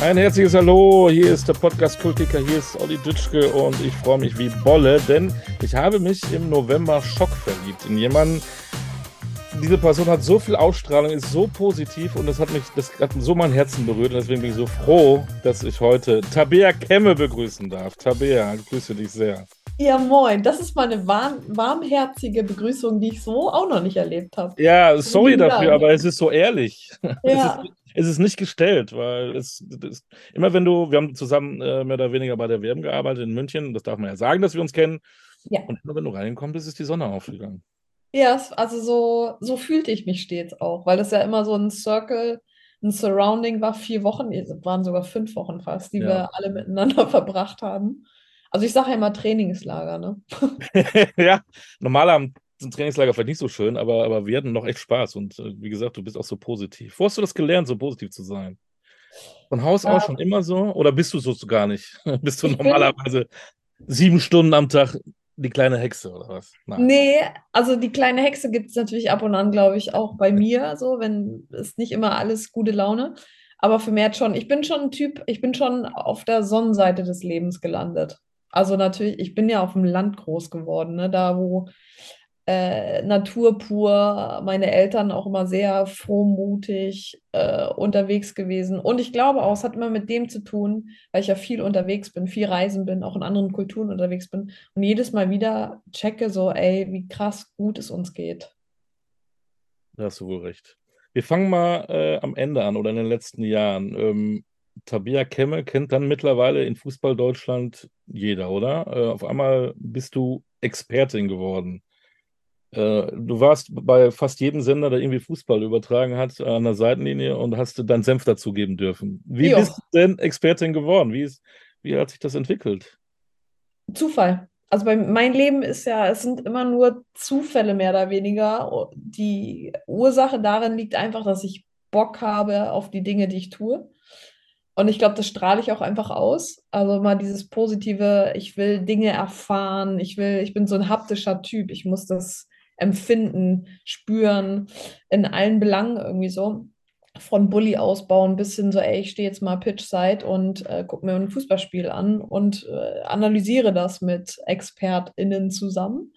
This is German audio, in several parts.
Ein herzliches Hallo, hier ist der Podcast Kultiker, hier ist Olli Dütschke und ich freue mich wie Bolle, denn ich habe mich im November Schock verliebt in jemanden. Diese Person hat so viel Ausstrahlung, ist so positiv und das hat mich, das hat so mein Herzen berührt und deswegen bin ich so froh, dass ich heute Tabea Kemme begrüßen darf. Tabea, ich grüße dich sehr. Ja, moin. Das ist mal eine warm, warmherzige Begrüßung, die ich so auch noch nicht erlebt habe. Ja, sorry dafür, aber es ist so ehrlich. Ja. Es ist, es ist nicht gestellt, weil es, es immer wenn du, wir haben zusammen äh, mehr oder weniger bei der WM gearbeitet in München, das darf man ja sagen, dass wir uns kennen. Ja. Und immer wenn du reinkommst, ist, ist die Sonne aufgegangen. Ja, also so, so fühlte ich mich stets auch, weil das ja immer so ein Circle, ein Surrounding war, vier Wochen, es waren sogar fünf Wochen fast, die Ja. wir alle miteinander verbracht haben. Also ich sage ja immer Trainingslager, ne? ja, normal haben sind Trainingslager vielleicht nicht so schön, aber, aber wir hatten noch echt Spaß. Und äh, wie gesagt, du bist auch so positiv. Wo hast du das gelernt, so positiv zu sein? Von Haus aus Ja. schon immer so? Oder bist du so gar nicht? bist du Ich bin- normalerweise sieben Stunden am Tag die kleine Hexe oder was? Nein. Nee, also die kleine Hexe gibt es natürlich ab und an, glaube ich, auch bei mir, so, wenn es nicht immer alles gute Laune. Aber vermehrt schon. Ich bin schon ein Typ, ich bin schon auf der Sonnenseite des Lebens gelandet. Also natürlich, ich bin ja auf dem Land groß geworden, ne? Da wo äh, Natur pur, meine Eltern auch immer sehr frohmutig äh, unterwegs gewesen. Und ich glaube auch, es hat immer mit dem zu tun, weil ich ja viel unterwegs bin, viel reisen bin, auch in anderen Kulturen unterwegs bin und jedes Mal wieder checke so, ey, wie krass gut es uns geht. Da hast du wohl recht. Wir fangen mal äh, am Ende an oder in den letzten Jahren. Ähm, Tabea Kemme kennt dann mittlerweile in Fußball Deutschland jeder, oder? Äh, auf einmal bist du Expertin geworden. Äh, du warst bei fast jedem Sender, der irgendwie Fußball übertragen hat, an der Seitenlinie und hast deinen Senf dazugeben dürfen. Wie Jo. bist du denn Expertin geworden? Wie ist, wie hat sich das entwickelt? Zufall. Also bei mein Leben ist ja, es sind immer nur Zufälle mehr oder weniger. Die Ursache darin liegt einfach, dass ich Bock habe auf die Dinge, die ich tue. Und ich glaube, das strahle ich auch einfach aus. Also mal dieses positive, ich will Dinge erfahren, ich will, ich bin so ein haptischer Typ, ich muss das empfinden, spüren, in allen Belangen irgendwie so. Von Bulli ausbauen bis hin so, ey, ich stehe jetzt mal Pitchside und äh, gucke mir ein Fußballspiel an und äh, analysiere das mit ExpertInnen zusammen.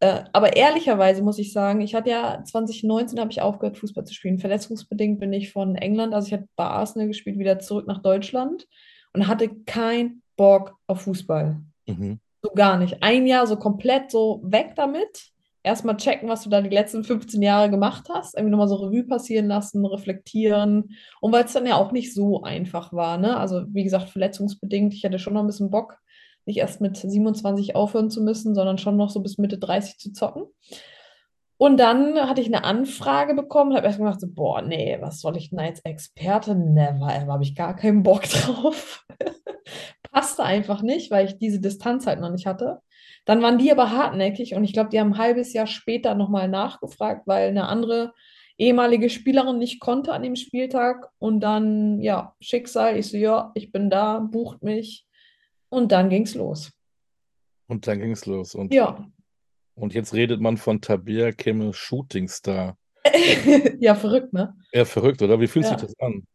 Äh, aber ehrlicherweise muss ich sagen, ich hatte ja 2019 habe ich aufgehört, Fußball zu spielen. Verletzungsbedingt bin ich von England, also ich hatte bei Arsenal gespielt, wieder zurück nach Deutschland und hatte keinen Bock auf Fußball. Mhm. So gar nicht. Ein Jahr so komplett so weg damit. Erstmal checken, was du da die letzten 15 Jahre gemacht hast. Irgendwie nochmal so Revue passieren lassen, reflektieren. Und weil es dann ja auch nicht so einfach war, ne? Also, wie gesagt, verletzungsbedingt. Ich hatte schon noch ein bisschen Bock, nicht erst mit 27 aufhören zu müssen, sondern schon noch so bis Mitte 30 zu zocken. Und dann hatte ich eine Anfrage bekommen, habe erst gedacht, so, boah, nee, was soll ich denn als Experte? Never, ever, habe ich gar keinen Bock drauf. Passte einfach nicht, weil ich diese Distanz halt noch nicht hatte. Dann waren die aber hartnäckig und ich glaube, die haben ein halbes Jahr später nochmal nachgefragt, weil eine andere ehemalige Spielerin nicht konnte an dem Spieltag. Und dann, ja, Schicksal, ich so, ja, ich bin da, bucht mich. Und dann ging's los. Und dann ging es los. Und, Ja. und jetzt redet man von Tabea Kemme Shootingstar. Ja, verrückt, ne? Ja, verrückt, oder? Wie fühlt Ja. sich das an?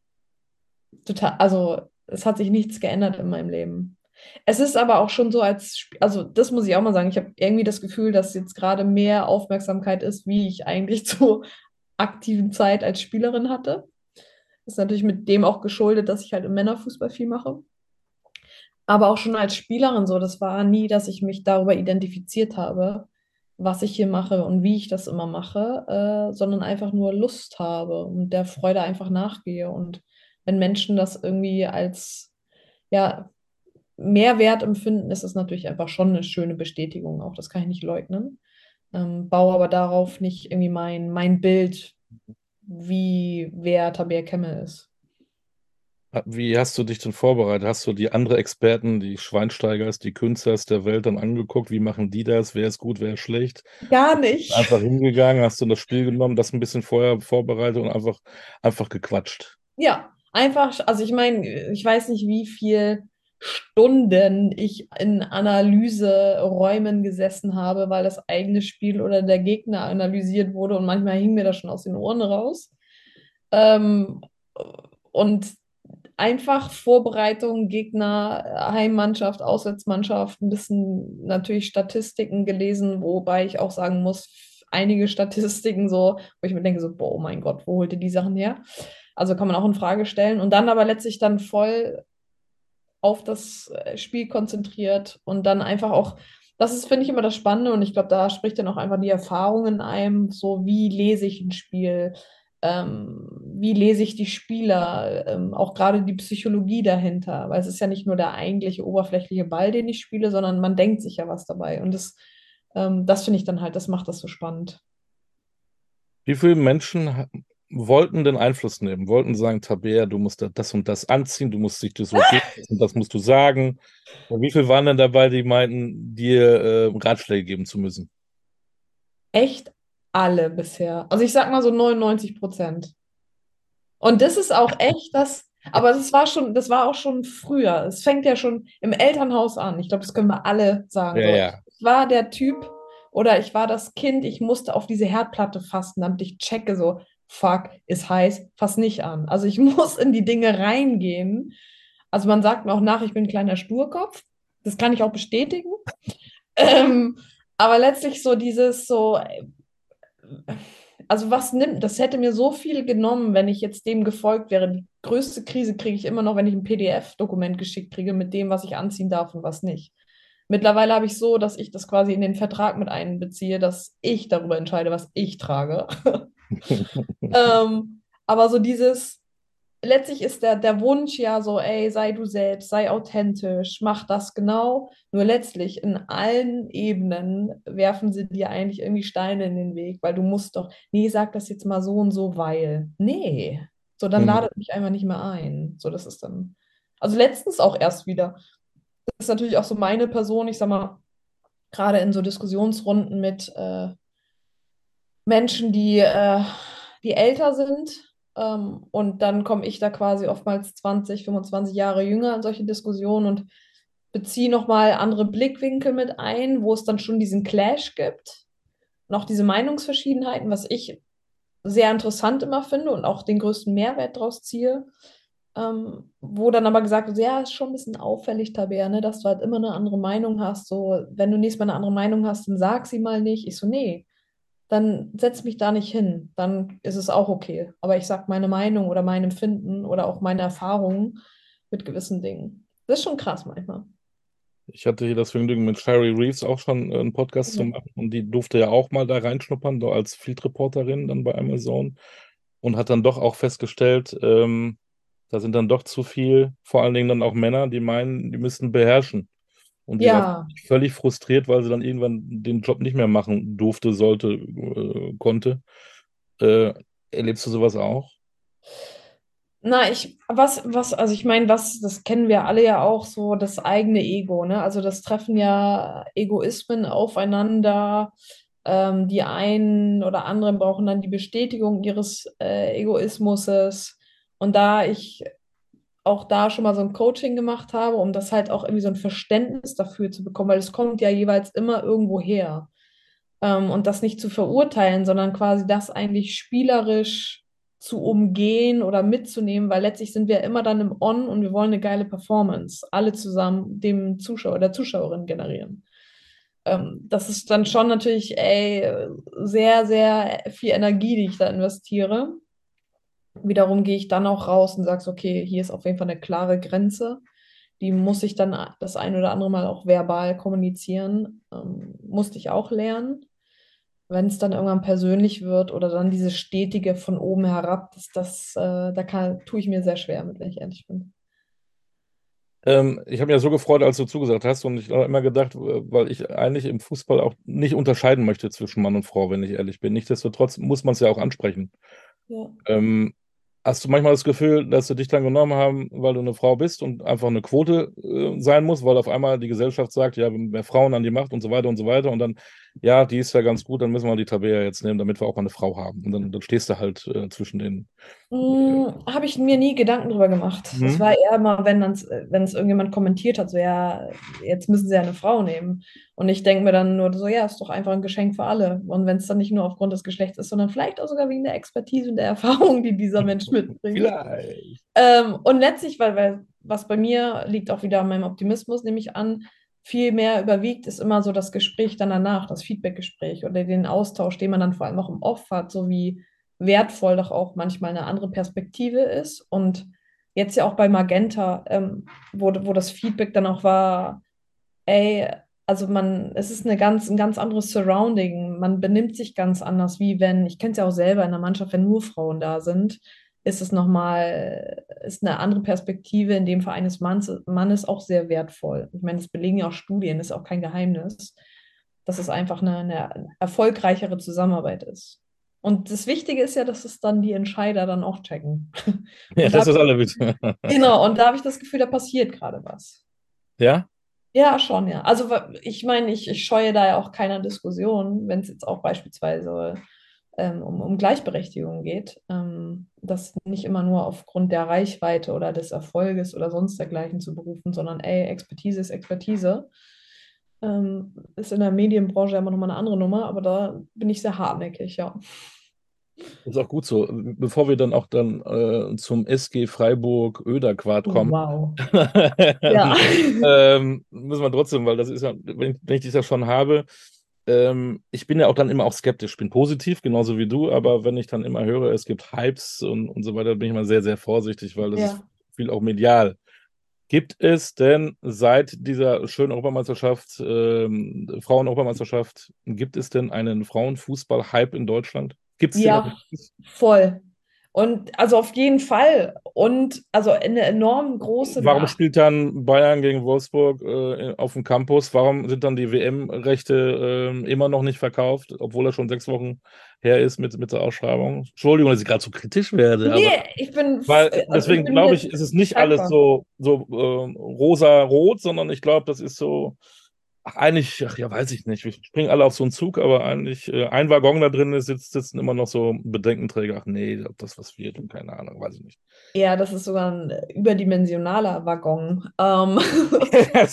Total, also es hat sich nichts geändert in meinem Leben. Es ist aber auch schon so als, also das muss ich auch mal sagen, ich habe irgendwie das Gefühl, dass jetzt gerade mehr Aufmerksamkeit ist, wie ich eigentlich zur aktiven Zeit als Spielerin hatte. Ist natürlich mit dem auch geschuldet, dass ich halt im Männerfußball viel mache. Aber auch schon als Spielerin so, das war nie, dass ich mich darüber identifiziert habe, was ich hier mache und wie ich das immer mache, äh, sondern einfach nur Lust habe und der Freude einfach nachgehe. Und wenn Menschen das irgendwie als ja, Mehrwert empfinden, ist es natürlich einfach schon eine schöne Bestätigung auch. Das kann ich nicht leugnen. Ähm, baue aber darauf nicht irgendwie mein, mein Bild, wie wer Tabea Kemmel ist. Wie hast du dich denn vorbereitet? Hast du die anderen Experten, die Schweinsteigers, die Künstlers der Welt dann angeguckt? Wie machen die das? Wer ist gut, wer ist schlecht? Gar nicht. Einfach hingegangen, hast du das Spiel genommen, das ein bisschen vorher vorbereitet und einfach, einfach gequatscht. Ja, einfach, also ich meine, ich weiß nicht, wie viel Stunden ich in Analyseräumen gesessen habe, weil das eigene Spiel oder der Gegner analysiert wurde und manchmal hing mir das schon aus den Ohren raus. Ähm, und einfach Vorbereitung, Gegner, Heimmannschaft, Auswärtsmannschaft, ein bisschen natürlich Statistiken gelesen, wobei ich auch sagen muss, einige Statistiken so, wo ich mir denke so, boah, oh mein Gott, wo holt ihr die Sachen her? Also kann man auch in Frage stellen und dann aber letztlich dann voll auf das äh, Spiel konzentriert und dann einfach auch, das ist, finde ich, immer das Spannende und ich glaube, da spricht dann auch einfach die Erfahrung in einem, so wie lese ich ein Spiel, ähm, wie lese ich die Spieler, ähm, auch gerade die Psychologie dahinter, weil es ist ja nicht nur der eigentliche oberflächliche Ball, den ich spiele, sondern man denkt sich ja was dabei und das, ähm, das finde ich dann halt, das macht das so spannend. Wie viele Menschen wollten den Einfluss nehmen, wollten sagen, Tabea, du musst das und das anziehen, du musst dich das so geben und das musst du sagen. Und wie viele waren denn dabei, die meinten, dir äh, Ratschläge geben zu müssen? Echt alle bisher. Also ich sag mal so 99 Prozent. Und das ist auch echt das, aber das war schon, das war auch schon früher. Es fängt ja schon im Elternhaus an. Ich glaube, das können wir alle sagen. Ja, so, ja. Ich war der Typ oder ich war das Kind, ich musste auf diese Herdplatte fasten, damit ich checke, so, fuck, ist heiß, fass nicht an. Also ich muss in die Dinge reingehen. Also man sagt mir auch nach, ich bin ein kleiner Sturkopf. Das kann ich auch bestätigen. Ähm, aber letztlich so dieses so, also was nimmt, das hätte mir so viel genommen, wenn ich jetzt dem gefolgt wäre. Die größte Krise kriege ich immer noch, wenn ich ein PDF-Dokument geschickt kriege mit dem, was ich anziehen darf und was nicht. Mittlerweile habe ich so, dass ich das quasi in den Vertrag mit einbeziehe, dass ich darüber entscheide, was ich trage. ähm, aber so dieses, letztlich ist der, der Wunsch ja so, ey, sei du selbst, sei authentisch, mach das genau. Nur letztlich in allen Ebenen werfen sie dir eigentlich irgendwie Steine in den Weg, weil du musst doch, nee, sag das jetzt mal so und so, weil. Nee. So, dann Mhm. ladet mich einfach nicht mehr ein. So, das ist dann. Also letztens auch erst wieder. Das ist natürlich auch so meine Person, ich sag mal, gerade in so Diskussionsrunden mit äh, Menschen, die, äh, die älter sind. Ähm, und dann komme ich da quasi oftmals 20, 25 Jahre jünger in solche Diskussionen und beziehe nochmal andere Blickwinkel mit ein, wo es dann schon diesen Clash gibt. Und auch diese Meinungsverschiedenheiten, was ich sehr interessant immer finde und auch den größten Mehrwert daraus ziehe. Ähm, wo dann aber gesagt wird, ja, ist schon ein bisschen auffällig, Tabea, ne, dass du halt immer eine andere Meinung hast. So, wenn du nächstes Mal eine andere Meinung hast, dann sag sie mal nicht. Ich so, nee, dann setz mich da nicht hin. Dann ist es auch okay. Aber ich sag meine Meinung oder mein Empfinden oder auch meine Erfahrungen mit gewissen Dingen. Das ist schon krass manchmal. Ich hatte hier das Vergnügen, mit Sherry Reeves auch schon äh, einen Podcast zu Mhm. machen und die durfte ja auch mal da reinschnuppern, da als Field Reporterin dann bei Amazon und hat dann doch auch festgestellt, ähm, da sind dann doch zu viel, vor allen Dingen dann auch Männer, die meinen, die müssten beherrschen. Und die war Ja, völlig frustriert, weil sie dann irgendwann den Job nicht mehr machen durfte, sollte, äh, konnte. Äh, erlebst du sowas auch? na, ich, was, was, also ich meine, was, das kennen wir alle ja auch, so das eigene Ego, ne? Also das treffen ja Egoismen aufeinander. Ähm, die einen oder anderen brauchen dann die Bestätigung ihres äh, Egoismuses. Und da ich auch da schon mal so ein Coaching gemacht habe, um das halt auch irgendwie so ein Verständnis dafür zu bekommen, weil es kommt ja jeweils immer irgendwo her. Ähm, und das nicht zu verurteilen, sondern quasi das eigentlich spielerisch zu umgehen oder mitzunehmen, weil letztlich sind wir immer dann im On und wir wollen eine geile Performance, alle zusammen dem Zuschauer, der Zuschauerin generieren. Ähm, das ist dann schon natürlich, ey, sehr, sehr viel Energie, die ich da investiere. Wiederum gehe ich dann auch raus und sage, okay, hier ist auf jeden Fall eine klare Grenze. Die muss ich dann das ein oder andere Mal auch verbal kommunizieren. Ähm, musste ich auch lernen. Wenn es dann irgendwann persönlich wird oder dann diese stetige von oben herab, das, das, äh, da kann, tue ich mir sehr schwer mit, wenn ich ehrlich bin. Ähm, ich habe mich ja so gefreut, als du zugesagt hast und ich habe immer gedacht, äh, weil ich eigentlich im Fußball auch nicht unterscheiden möchte zwischen Mann und Frau, wenn ich ehrlich bin. Nichtsdestotrotz muss man es ja auch ansprechen. Ja. Ähm, Hast du manchmal das Gefühl, dass sie dich dann genommen haben, weil du eine Frau bist und einfach eine Quote äh, sein muss, weil auf einmal die Gesellschaft sagt, ja, mehr Frauen an die Macht und so weiter und so weiter und dann, ja, die ist ja ganz gut, dann müssen wir die Tabea jetzt nehmen, damit wir auch mal eine Frau haben. Und dann, dann stehst du halt äh, zwischen den. Hm, habe ich mir nie Gedanken drüber gemacht. Mhm. Das war eher mal, wenn dann, wenn es irgendjemand kommentiert hat, so ja, jetzt müssen sie ja eine Frau nehmen. Und ich denke mir dann nur so, ja, ist doch einfach ein Geschenk für alle. Und wenn es dann nicht nur aufgrund des Geschlechts ist, sondern vielleicht auch sogar wegen der Expertise und der Erfahrung, die dieser Mensch mitbringt. Vielleicht. Ähm, und letztlich, weil, weil was bei mir liegt auch wieder an meinem Optimismus, nehme ich an, viel mehr überwiegt, ist immer so das Gespräch dann danach, das Feedbackgespräch oder den Austausch, den man dann vor allem auch im Off hat, so wie wertvoll doch auch manchmal eine andere Perspektive ist. Und jetzt ja auch bei Magenta, ähm, wo, wo das Feedback dann auch war, ey, also man, es ist eine ganz, ein ganz anderes Surrounding. Man benimmt sich ganz anders, wie wenn, ich kenne es ja auch selber in der Mannschaft, wenn nur Frauen da sind, ist es nochmal, ist eine andere Perspektive in dem Fall eines Manns, Mannes auch sehr wertvoll. Ich meine, das belegen ja auch Studien, ist auch kein Geheimnis, dass es einfach eine, eine erfolgreichere Zusammenarbeit ist. Und das Wichtige ist ja, dass es dann die Entscheider dann auch checken. Ja, das da- ist alle bitte. Genau, und da habe ich das Gefühl, da passiert gerade was. Ja? Ja, schon, ja. Also ich meine, ich, ich scheue da ja auch keiner Diskussion, wenn es jetzt auch beispielsweise um, um Gleichberechtigung geht, ähm, das nicht immer nur aufgrund der Reichweite oder des Erfolges oder sonst dergleichen zu berufen, sondern ey, Expertise ist Expertise. Ähm, ist in der Medienbranche immer nochmal eine andere Nummer, aber da bin ich sehr hartnäckig, ja. Ist auch gut so. Bevor wir dann auch dann äh, zum SG Freiburg Oederquart kommen. Wow. Ja. ähm, müssen wir trotzdem, weil das ist ja, wenn ich, wenn ich das ja schon habe, ähm, ich bin ja auch dann immer auch skeptisch. Bin positiv, genauso wie du, aber wenn ich dann immer höre, es gibt Hypes und, und so weiter, bin ich immer sehr, sehr vorsichtig, weil das Ja. ist viel auch medial. Gibt es denn seit dieser schönen Europameisterschaft, ähm, Frauen-Europameisterschaft, gibt es denn einen Frauenfußball-Hype in Deutschland? Gibt es den Ja. Voll. Und also auf jeden Fall. Und also eine enorm große Warum Nach- spielt dann Bayern gegen Wolfsburg äh, auf dem Campus? Warum sind dann die WM-Rechte ähm, immer noch nicht verkauft, obwohl er schon sechs Wochen her ist mit, mit der Ausschreibung? Entschuldigung, dass ich gerade so kritisch werde, aber Nee, ich bin, weil also deswegen glaube ich, ist es nicht alles dankbar. so, so äh, rosa-rot, sondern ich glaube, das ist so ach, eigentlich, ach ja, weiß ich nicht. Wir springen alle auf so einen Zug, aber eigentlich äh, ein Waggon da drin ist, sitzt, sitzen immer noch so Bedenkenträger. Ach nee, ob das was wird und keine Ahnung, weiß ich nicht. Ja, das ist sogar ein überdimensionaler Waggon. Ähm,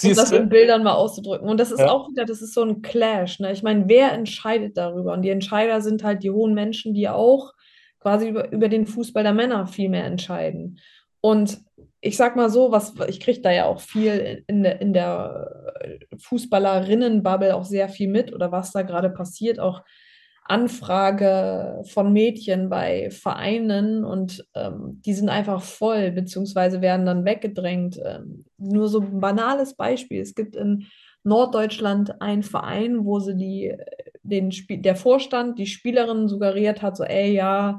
um das in Bildern mal auszudrücken. Und das ist Ja. auch wieder, das ist so ein Clash. Ne? Ich meine, wer entscheidet darüber? Und die Entscheider sind halt die hohen Menschen, die auch quasi über, über den Fußball der Männer viel mehr entscheiden. Und ich sag mal so, was ich kriege da ja auch viel in der, in der Fußballerinnenbubble auch sehr viel mit oder was da gerade passiert, auch Anfrage von Mädchen bei Vereinen und ähm, die sind einfach voll, beziehungsweise werden dann weggedrängt. Ähm, nur so ein banales Beispiel. Es gibt in Norddeutschland einen Verein, wo sie die, den Spiel, der Vorstand die Spielerinnen suggeriert hat, so, ey, ja,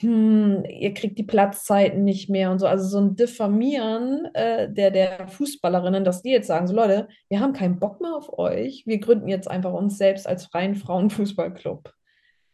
hm, ihr kriegt die Platzzeiten nicht mehr und so. Also so ein Diffamieren äh, der, der Fußballerinnen, dass die jetzt sagen, so Leute, wir haben keinen Bock mehr auf euch, wir gründen jetzt einfach uns selbst als freien Frauenfußballclub.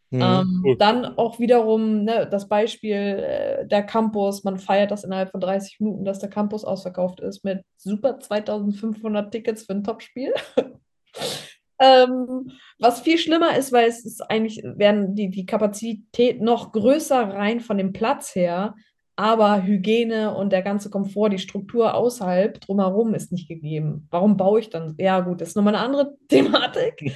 Mhm, Ähm, dann auch wiederum ne, das Beispiel äh, der Campus, man feiert das innerhalb von 30 Minuten, dass der Campus ausverkauft ist mit super 2500 Tickets für ein Topspiel. Ähm, was viel schlimmer ist, weil es ist eigentlich, werden die, die Kapazität noch größer rein von dem Platz her, aber Hygiene und der ganze Komfort, die Struktur außerhalb, drumherum ist nicht gegeben. Warum baue ich dann? Ja, gut, das ist nochmal eine andere Thematik.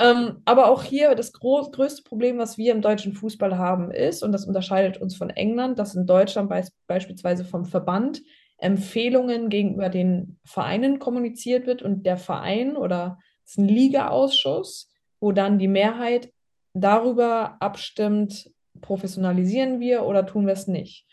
Ähm, aber auch hier das gro größte Problem, was wir im deutschen Fußball haben, ist, und das unterscheidet uns von England, dass in Deutschland beis beispielsweise vom Verband Empfehlungen gegenüber den Vereinen kommuniziert wird und der Verein oder es ist ein Ligaausschuss, wo dann die Mehrheit darüber abstimmt, professionalisieren wir oder tun wir es nicht.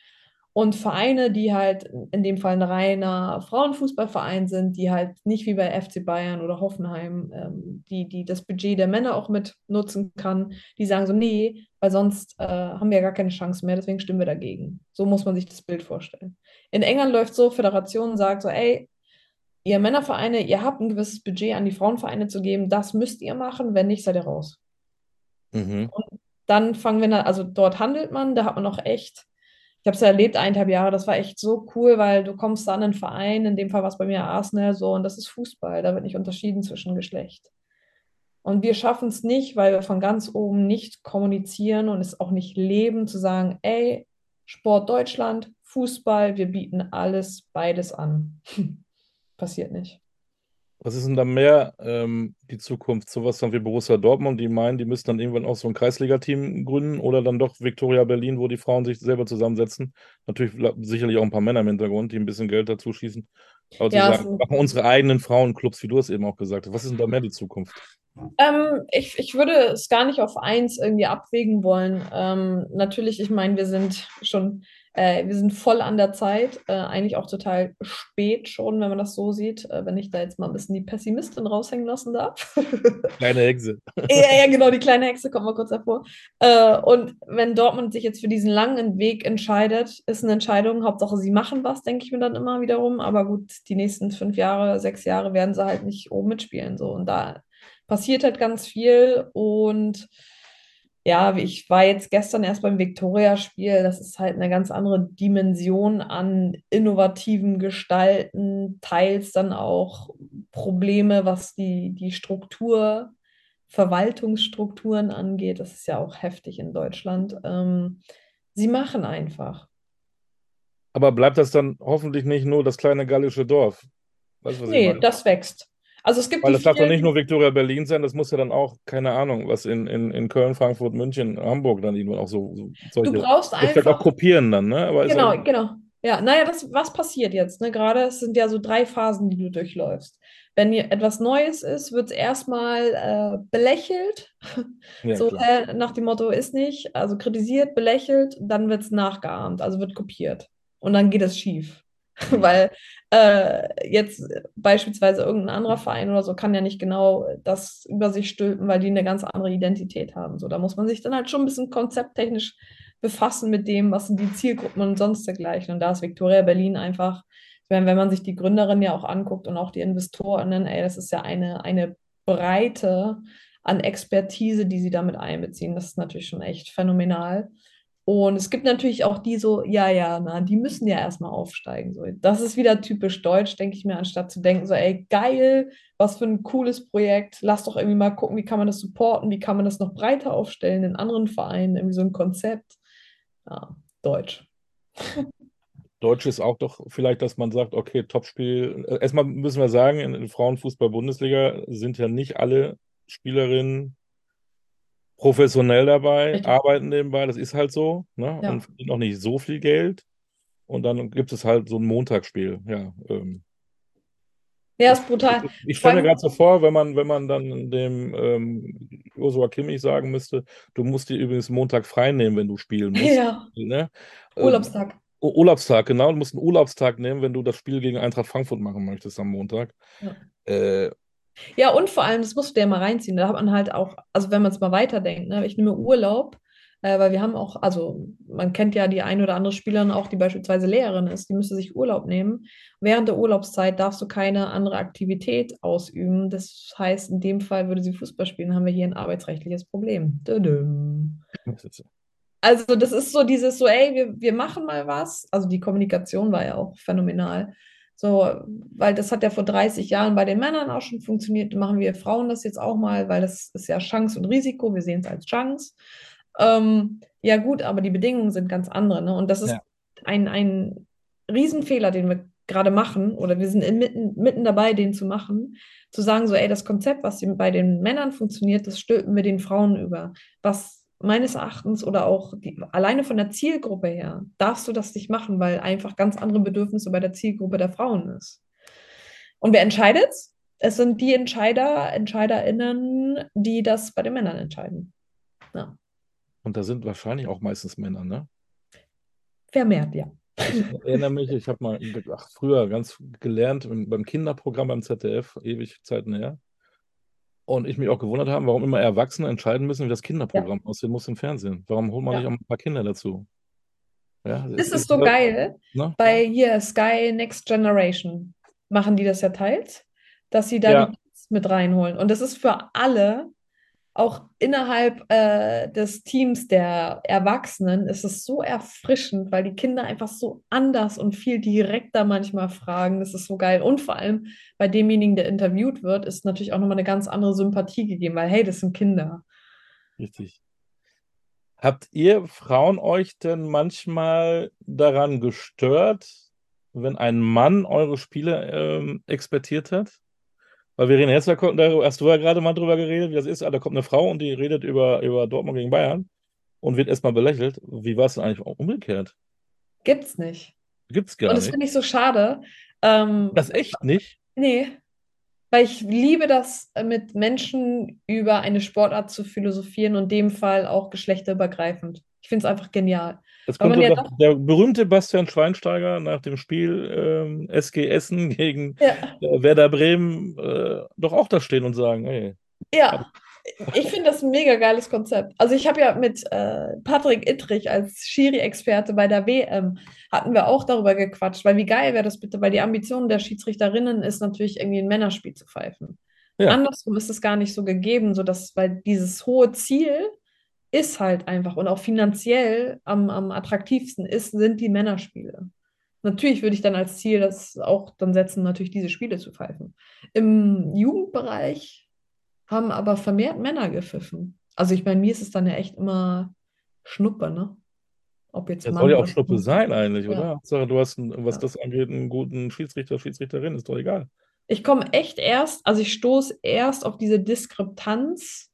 Und Vereine, die halt in dem Fall ein reiner Frauenfußballverein sind, die halt nicht wie bei FC Bayern oder Hoffenheim, ähm, die, die das Budget der Männer auch mit nutzen kann, die sagen so, nee, weil sonst äh, haben wir ja gar keine Chance mehr, deswegen stimmen wir dagegen. So muss man sich das Bild vorstellen. In England läuft so, Föderation sagt so, ey, ihr Männervereine, ihr habt ein gewisses Budget an die Frauenvereine zu geben, das müsst ihr machen, wenn nicht, seid ihr raus. Mhm. Dann fangen wir, da, also dort handelt man, da hat man auch echt Ich habe es ja erlebt, eineinhalb Jahre, das war echt so cool, weil du kommst da an einen Verein, in dem Fall war es bei mir Arsenal so, und das ist Fußball, da wird nicht unterschieden zwischen Geschlecht. Und wir schaffen es nicht, weil wir von ganz oben nicht kommunizieren und es auch nicht leben, zu sagen, ey, Sport Deutschland, Fußball, wir bieten alles, beides an. Passiert nicht. Was ist denn da mehr ähm, die Zukunft? Sowas dann wie Borussia Dortmund, die meinen, die müssen dann irgendwann auch so ein Kreisliga-Team gründen oder dann doch Viktoria Berlin, wo die Frauen sich selber zusammensetzen. Natürlich sicherlich auch ein paar Männer im Hintergrund, die ein bisschen Geld dazu schießen. Aber ja, sagen, machen unsere eigenen Frauenclubs, wie du es eben auch gesagt hast. Was ist denn da mehr die Zukunft? Ähm, ich, ich würde es gar nicht auf eins irgendwie abwägen wollen. Ähm, natürlich, ich meine, wir sind schon äh, wir sind voll an der Zeit, äh, eigentlich auch total spät schon, wenn man das so sieht, äh, wenn ich da jetzt mal ein bisschen die Pessimistin raushängen lassen darf. kleine Hexe. ja, ja, genau, die kleine Hexe kommt mal kurz hervor. Äh, und wenn Dortmund sich jetzt für diesen langen Weg entscheidet, ist eine Entscheidung, Hauptsache sie machen was, denke ich mir dann immer wiederum. Aber gut, die nächsten fünf Jahre, sechs Jahre werden sie halt nicht oben mitspielen. So. Und da passiert halt ganz viel und ja, ich war jetzt gestern erst beim Victoria-Spiel. Das ist halt eine ganz andere Dimension an innovativen Gestalten, teils dann auch Probleme, was die, die Struktur, Verwaltungsstrukturen angeht. Das ist ja auch heftig in Deutschland. Ähm, sie machen einfach. Aber bleibt das dann hoffentlich nicht nur das kleine gallische Dorf? Weißt, nee, das wächst. Also es gibt Weil das darf doch nicht nur Victoria Berlin sein, das muss ja dann auch, keine Ahnung, was in, in, in Köln, Frankfurt, München, Hamburg dann irgendwann auch so, so solche. Du brauchst einfach. auch kopieren dann, ne? Aber genau, auch, genau. Ja, naja, das, was passiert jetzt? Ne? Gerade es sind ja so drei Phasen, die du durchläufst. Wenn etwas Neues ist, wird es erstmal äh, belächelt. Ja, so äh, nach dem Motto ist nicht, also kritisiert, belächelt, dann wird es nachgeahmt, also wird kopiert. Und dann geht es schief. Weil äh, jetzt beispielsweise irgendein anderer Verein oder so kann ja nicht genau das über sich stülpen, weil die eine ganz andere Identität haben. So, da muss man sich dann halt schon ein bisschen konzepttechnisch befassen mit dem, was sind die Zielgruppen und sonst dergleichen. Und da ist Victoria Berlin einfach, wenn, wenn man sich die Gründerin ja auch anguckt und auch die Investorinnen, ey, das ist ja eine, eine Breite an Expertise, die sie damit einbeziehen. Das ist natürlich schon echt phänomenal. Und es gibt natürlich auch die so, ja, ja, na, die müssen ja erstmal aufsteigen. So. Das ist wieder typisch deutsch, denke ich mir, anstatt zu denken, so, ey, geil, was für ein cooles Projekt, lass doch irgendwie mal gucken, wie kann man das supporten, wie kann man das noch breiter aufstellen in anderen Vereinen, irgendwie so ein Konzept. Ja, deutsch. Deutsch ist auch doch vielleicht, dass man sagt, okay, Topspiel. Äh, erstmal müssen wir sagen, in Frauenfußball-Bundesliga sind ja nicht alle Spielerinnen professionell dabei, Richtig. arbeiten nebenbei, das ist halt so, ne? Ja. Und verdienen auch nicht so viel Geld. Und dann gibt es halt so ein Montagsspiel, ja. Ähm. Ja, ist brutal. Ich, ich stelle mir gerade so vor, wenn man, wenn man dann dem ähm, Joshua Kimmich sagen müsste, du musst dir übrigens Montag frei nehmen, wenn du spielen musst. Ja. Ne? Urlaubstag. Ähm, Urlaubstag, genau. Du musst einen Urlaubstag nehmen, wenn du das Spiel gegen Eintracht Frankfurt machen möchtest am Montag. Ja. Äh, ja, und vor allem, das musst du ja mal reinziehen. Da hat man halt auch, also wenn man es mal weiterdenkt, ne, ich nehme Urlaub, äh, weil wir haben auch, also man kennt ja die eine oder andere Spielerin auch, die beispielsweise Lehrerin ist, die müsste sich Urlaub nehmen. Während der Urlaubszeit darfst du keine andere Aktivität ausüben. Das heißt, in dem Fall würde sie Fußball spielen, haben wir hier ein arbeitsrechtliches Problem. Also das ist so dieses so, ey, wir, wir machen mal was. Also die Kommunikation war ja auch phänomenal. So, weil das hat ja vor 30 Jahren bei den Männern auch schon funktioniert, machen wir Frauen das jetzt auch mal, weil das ist ja Chance und Risiko, wir sehen es als Chance. Ähm, ja, gut, aber die Bedingungen sind ganz andere. Ne? Und das ist ja. ein, ein Riesenfehler, den wir gerade machen, oder wir sind mitten, mitten dabei, den zu machen, zu sagen, so, ey, das Konzept, was bei den Männern funktioniert, das stülpen wir den Frauen über. Was meines Erachtens oder auch die, alleine von der Zielgruppe her, darfst du das nicht machen, weil einfach ganz andere Bedürfnisse bei der Zielgruppe der Frauen ist. Und wer entscheidet? Es sind die Entscheider, EntscheiderInnen, die das bei den Männern entscheiden. Ja. Und da sind wahrscheinlich auch meistens Männer, ne? Vermehrt, ja. Ich erinnere mich, ich habe mal ach, früher ganz gelernt beim Kinderprogramm beim ZDF, ewig Zeiten her. Und ich mich auch gewundert habe, warum immer Erwachsene entscheiden müssen, wie das Kinderprogramm ja. aussehen muss im Fernsehen. Warum holt man ja. nicht auch ein paar Kinder dazu? Ja, das ist, ist so geil. Ne? Bei hier Sky Next Generation machen die das ja teils, dass sie da ja. mit reinholen. Und das ist für alle auch innerhalb äh, des Teams der Erwachsenen ist es so erfrischend, weil die Kinder einfach so anders und viel direkter manchmal fragen. Das ist so geil. Und vor allem bei demjenigen, der interviewt wird, ist natürlich auch nochmal eine ganz andere Sympathie gegeben, weil hey, das sind Kinder. Richtig. Habt ihr Frauen euch denn manchmal daran gestört, wenn ein Mann eure Spiele ähm, expertiert hat? Weil wir reden jetzt, da hast du ja gerade mal drüber geredet, wie das ist. Da kommt eine Frau und die redet über, über Dortmund gegen Bayern und wird erstmal belächelt. Wie war es denn eigentlich umgekehrt? Gibt's nicht. Gibt's gar Und das nicht. finde ich so schade. Ähm, Das echt nicht? nee, weil ich liebe das, äh, mit Menschen über eine Sportart zu philosophieren und dem Fall auch geschlechterübergreifend. Ich finde es einfach genial. Jetzt könnte ja doch der berühmte Bastian Schweinsteiger nach dem Spiel ähm, SG Essen gegen Ja, äh, Werder Bremen äh, doch auch da stehen und sagen, ey, ja. Ich finde das ein mega geiles Konzept. Also ich habe ja mit äh, Patrick Ittrich als Schiri-Experte bei der WM, hatten wir auch darüber gequatscht, weil wie geil wäre das bitte, weil die Ambition der Schiedsrichterinnen ist natürlich irgendwie ein Männerspiel zu pfeifen. Ja. Andersrum ist es gar nicht so gegeben, so dass, weil dieses hohe Ziel ist halt einfach und auch finanziell am, am attraktivsten ist, sind die Männerspiele. Natürlich würde ich dann als Ziel das auch dann setzen, natürlich diese Spiele zu pfeifen. Im Jugendbereich haben aber vermehrt Männer gepfiffen. Also ich meine, mir ist es dann ja echt immer Schnuppe, ne? Ob jetzt das Mann soll ja auch Schnuppe sein eigentlich, Ja. oder? Hauptsache, du hast, einen, was Ja. das angeht, einen guten Schiedsrichter, Schiedsrichterin, ist doch egal. Ich komme echt erst, also ich stoße erst auf diese Diskrepanz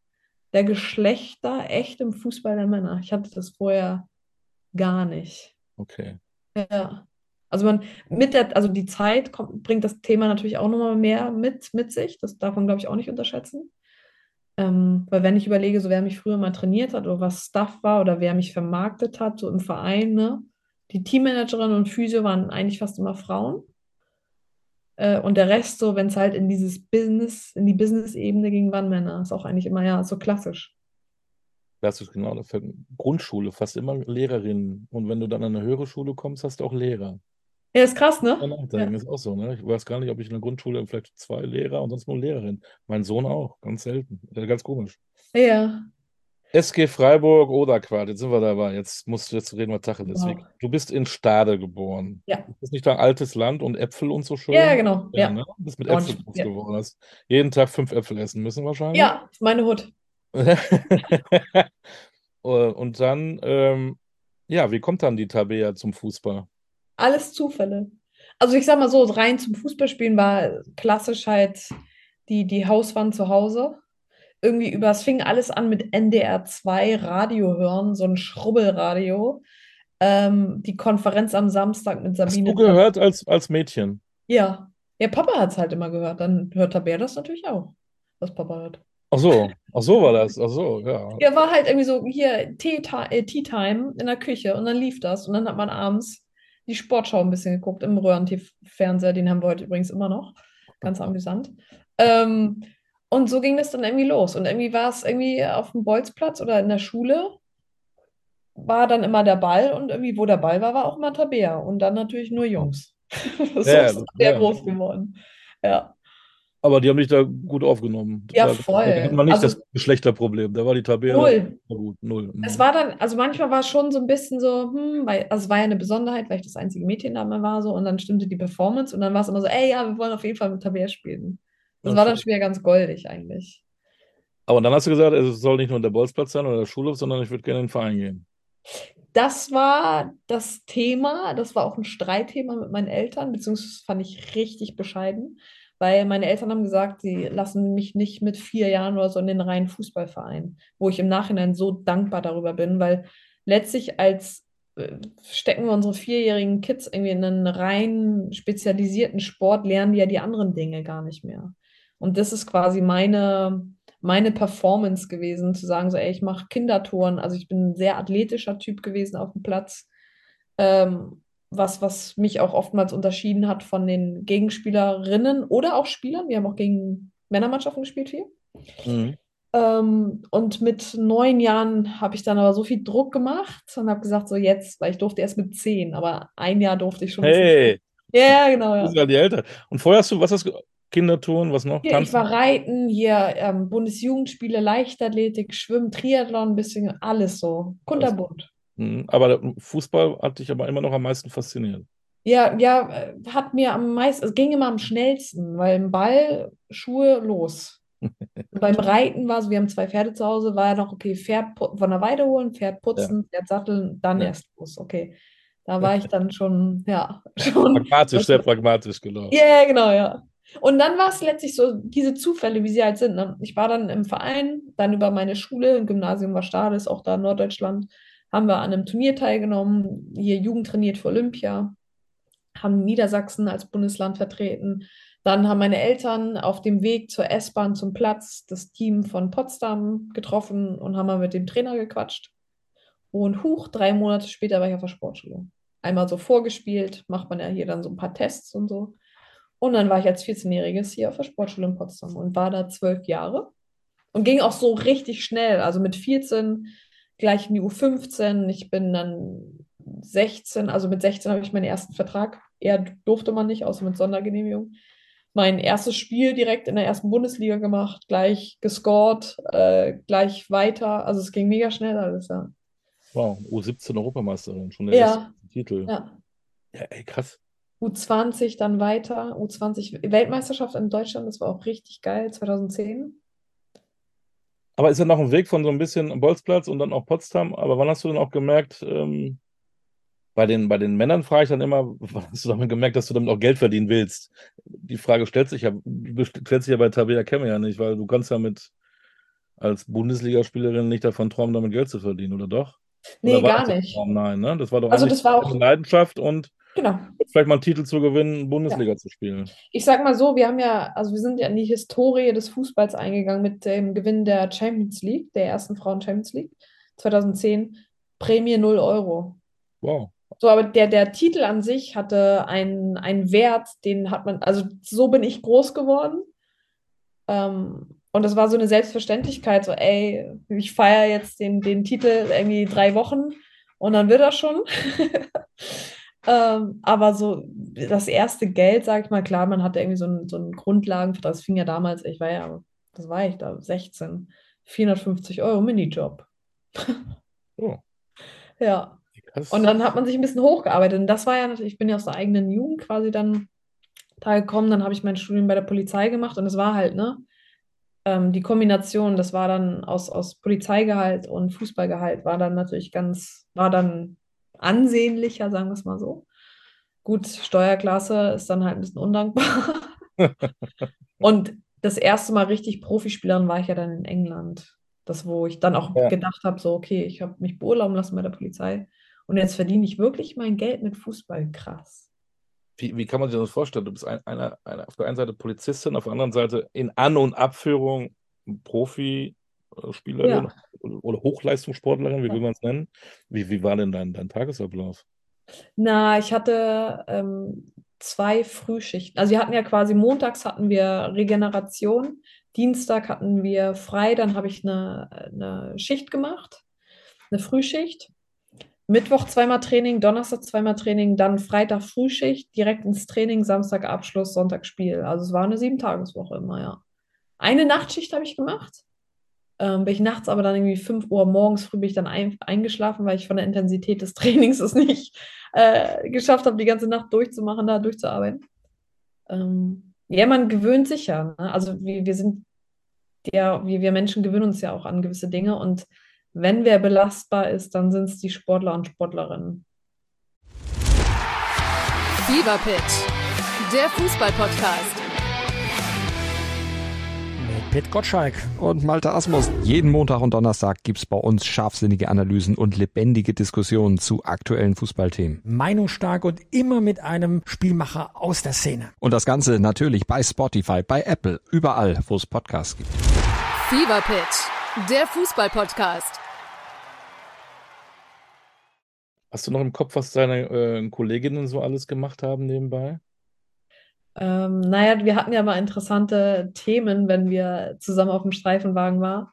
der Geschlechter echt im Fußball der Männer. Ich hatte das vorher gar nicht. Okay. Ja. Also man mit der, also die Zeit kommt, bringt das Thema natürlich auch nochmal mehr mit, mit sich. Das darf man, glaube ich, auch nicht unterschätzen. Ähm, weil wenn ich überlege, so wer mich früher mal trainiert hat oder was Stuff war oder wer mich vermarktet hat, so im Verein, ne? Die Teammanagerin und Physio waren eigentlich fast immer Frauen. Äh, und der Rest, so, wenn es halt in dieses Business, in die Business-Ebene ging, waren Männer. Ist auch eigentlich immer, ja, so klassisch. Ist genau, Grundschule fast immer Lehrerinnen. Und wenn du dann an eine höhere Schule kommst, hast du auch Lehrer. Ja, ist krass, ne? Ja, nachdenken ist auch so, ne? Ich weiß gar nicht, ob ich in der Grundschule vielleicht zwei Lehrer und sonst nur Lehrerin. Mein Sohn auch, ganz selten. Äh, Ganz komisch. Ja. SG Freiburg Oderquart, jetzt sind wir dabei. Jetzt musst du jetzt reden wir Tacheles. Wow. Du bist in Stade geboren. Ja. Ist das nicht da altes Land und Äpfel und so schön? Ja, genau. Ja, Ja. ne? Du bist mit Äpfeln groß ja. geworden. Hast jeden Tag fünf Äpfel essen müssen wahrscheinlich. Ja, meine Hut. Und dann, ähm, ja, wie kommt dann die Tabea zum Fußball? Alles Zufälle. Also ich sag mal so, rein zum Fußballspielen war klassisch halt die, die Hauswand zu Hause. Irgendwie über, es fing alles an mit NDR 2 Radio hören, so ein Schrubbelradio. Ähm, die Konferenz am Samstag mit Hast Sabine. du gehört als, als Mädchen? Ja. Ja, Papa hat es halt immer gehört. Dann hört Tabea das natürlich auch, was Papa hört. Ach so, ach so war das. Ach so, ja. Ja, war halt irgendwie so hier Tea äh, Tea Time in der Küche und dann lief das und dann hat man abends die Sportschau ein bisschen geguckt im Röhrenfernseher, den haben wir heute übrigens immer noch. Ganz amüsant. Ähm, und so ging das dann irgendwie los. Und irgendwie war es irgendwie auf dem Bolzplatz oder in der Schule war dann immer der Ball und irgendwie, wo der Ball war, war auch immer Tabea. Und dann natürlich nur Jungs. So Ja, ist der ja. groß geworden. Ja. Aber die haben dich da gut aufgenommen. Ja, da, voll. Da hat man nicht Also- das Geschlechterproblem. Da war die Tabea Null. gut. Null. Es war dann, also manchmal war es schon so ein bisschen so, hm, weil, also es war ja eine Besonderheit, weil ich das einzige Mädchen da mal war so und dann stimmte die Performance und dann war es immer so, ey, ja, wir wollen auf jeden Fall mit Tabea spielen. Das Ja, war dann schon wieder ganz goldig eigentlich. Aber dann hast du gesagt, es soll nicht nur der Bolzplatz sein oder der Schulhof, sondern ich würde gerne in den Verein gehen. Das war das Thema, das war auch ein Streitthema mit meinen Eltern, beziehungsweise fand ich richtig bescheiden, weil meine Eltern haben gesagt, sie lassen mich nicht mit vier Jahren oder so in den reinen Fußballverein, wo ich im Nachhinein so dankbar darüber bin, weil letztlich als äh, stecken wir unsere vierjährigen Kids irgendwie in einen rein spezialisierten Sport, lernen die ja die anderen Dinge gar nicht mehr. Und das ist quasi meine, meine Performance gewesen, zu sagen, so, ey, ich mache Kindertouren. Also ich bin ein sehr athletischer Typ gewesen auf dem Platz, ähm, was, was mich auch oftmals unterschieden hat von den Gegenspielerinnen oder auch Spielern. Wir haben auch gegen Männermannschaften gespielt viel. Mhm. Ähm, und mit neun Jahren habe ich dann aber so viel Druck gemacht und habe gesagt, so jetzt, weil ich durfte erst mit zehn, aber ein Jahr durfte ich schon. Hey, Ja, ja, genau, du ja. bist ja die Eltern. Und vorher hast du, was hast du, Kindertouren, was noch? Hier, ich war Reiten, hier ähm, Bundesjugendspiele, Leichtathletik, Schwimmen, Triathlon, ein bisschen alles so. Kunterbunt. Mhm. Aber Fußball hat dich aber immer noch am meisten fasziniert. Ja, ja, äh, hat mir am meisten, es ging immer am schnellsten, weil im Ball Schuhe los. Beim Reiten war es, wir haben zwei Pferde zu Hause, war ja noch, okay, Pferd von der Weide holen, Pferd putzen, Pferd satteln, dann Ja. erst los. Okay. Da war ich dann schon, ja, schon. Pragmatisch, sehr pragmatisch, genau. Ja, genau, ja. Und dann war es letztlich so, diese Zufälle, wie sie halt sind. Ne? Ich war dann im Verein, dann über meine Schule, im Gymnasium war Stades, auch da in Norddeutschland, haben wir an einem Turnier teilgenommen, hier Jugend trainiert für Olympia, haben Niedersachsen als Bundesland vertreten. Dann haben meine Eltern auf dem Weg zur S-Bahn zum Platz das Team von Potsdam getroffen und haben mal mit dem Trainer gequatscht. Und huch, drei Monate später war ich auf der Sportschule. Einmal so vorgespielt, macht man ja hier dann so ein paar Tests und so. Und dann war ich als 14-Jähriges hier auf der Sportschule in Potsdam und war da zwölf Jahre. Und ging auch so richtig schnell. Also mit 14 gleich in die U15. Ich bin dann 16, also mit 16 habe ich meinen ersten Vertrag. Eher durfte man nicht, außer mit Sondergenehmigung. Mein erstes Spiel direkt in der ersten Bundesliga gemacht, gleich gescored, äh, gleich weiter. Also es ging mega schnell alles, ja. Wow, U17-Europameisterin, schon der Ja. erste Titel. Ja. Ja, ey, krass. U20 dann weiter, U20 Weltmeisterschaft in Deutschland, das war auch richtig geil, 2010. Aber ist ja noch ein Weg von so ein bisschen Bolzplatz und dann auch Potsdam. Aber wann hast du denn auch gemerkt, ähm, bei den, bei den Männern frage ich dann immer, wann hast du damit gemerkt, dass du damit auch Geld verdienen willst? Die Frage stellt sich ja, stellt sich ja bei Tabea Kemme ja nicht, weil du kannst ja mit als Bundesligaspielerin nicht davon träumen, damit Geld zu verdienen, oder doch? Nee, Oder gar nicht. Traum? Nein, ne? Das war doch Also das war auch- eine Leidenschaft und Genau. vielleicht mal einen Titel zu gewinnen, Bundesliga zu spielen. Ich sag mal so, wir haben ja, also wir sind ja in die Historie des Fußballs eingegangen mit dem Gewinn der Champions League, der ersten Frauen Champions League 2010. Prämie 0 Euro. Wow. So, aber der, der Titel an sich hatte einen, einen Wert, den hat man, also so bin ich groß geworden. Ähm, und das war so eine Selbstverständlichkeit, so, ey, ich feiere jetzt den, den Titel irgendwie drei Wochen und dann wird das schon. Ähm, aber so das erste Geld, sag ich mal, klar, man hatte irgendwie so einen, so einen Grundlagenvertrag, das fing ja damals, ich war ja, was war ich da, 16, 450 Euro Minijob. Oh, Ja. krass. Und dann hat man sich ein bisschen hochgearbeitet. Und das war ja natürlich, ich bin ja aus der eigenen Jugend quasi dann da gekommen. Dann habe ich mein Studium bei der Polizei gemacht und es war halt, ne, ähm, die Kombination, das war dann aus, aus Polizeigehalt und Fußballgehalt, war dann natürlich ganz, war dann ansehnlicher, sagen wir es mal so. Gut, Steuerklasse ist dann halt ein bisschen undankbar. Und das erste Mal richtig Profispielerin war ich ja dann in England. Das, wo ich dann auch Ja. gedacht habe, so, okay, ich habe mich beurlauben lassen bei der Polizei. Und jetzt verdiene ich wirklich mein Geld mit Fußball. Krass. Wie, wie kann man sich das vorstellen? Du bist ein, einer, einer, auf der einen Seite Polizistin, auf der anderen Seite in An- und Abführung Profispielerin Ja. Oder Hochleistungssportlerin, wie will man es nennen? Wie, wie war denn dein, dein Tagesablauf? Na, ich hatte ähm, zwei Frühschichten. Also wir hatten ja quasi montags hatten wir Regeneration, Dienstag hatten wir frei, dann habe ich eine, eine Schicht gemacht, eine Frühschicht. Mittwoch zweimal Training, Donnerstag zweimal Training, dann Freitag Frühschicht, direkt ins Training, Samstag Abschluss, Sonntag Spiel. Also es war eine Sieben-Tages-Woche immer, ja. Eine Nachtschicht habe ich gemacht. Ähm, bin ich nachts aber dann irgendwie 5 Uhr morgens früh bin ich dann ein, eingeschlafen, weil ich von der Intensität des Trainings es nicht äh, geschafft habe, die ganze Nacht durchzumachen, da durchzuarbeiten. Ähm, ja, man gewöhnt sich ja. Ne? Also wir, wir sind ja, wir, wir Menschen gewöhnen uns ja auch an gewisse Dinge und wenn wer belastbar ist, dann sind es die Sportler und Sportlerinnen. Fever der Fußballpodcast. Mit Pit Gottschalk. Und Malte Asmus. Jeden Montag und Donnerstag gibt's bei uns scharfsinnige Analysen und lebendige Diskussionen zu aktuellen Fußballthemen. Meinungsstark und immer mit einem Spielmacher aus der Szene. Und das Ganze natürlich bei Spotify, bei Apple, überall, wo es Podcasts gibt. Fever Pitch, der Fußballpodcast. Hast du noch im Kopf, was deine äh, Kolleginnen so alles gemacht haben nebenbei? Ähm, naja, wir hatten ja mal interessante Themen, wenn wir zusammen auf dem Streifenwagen waren.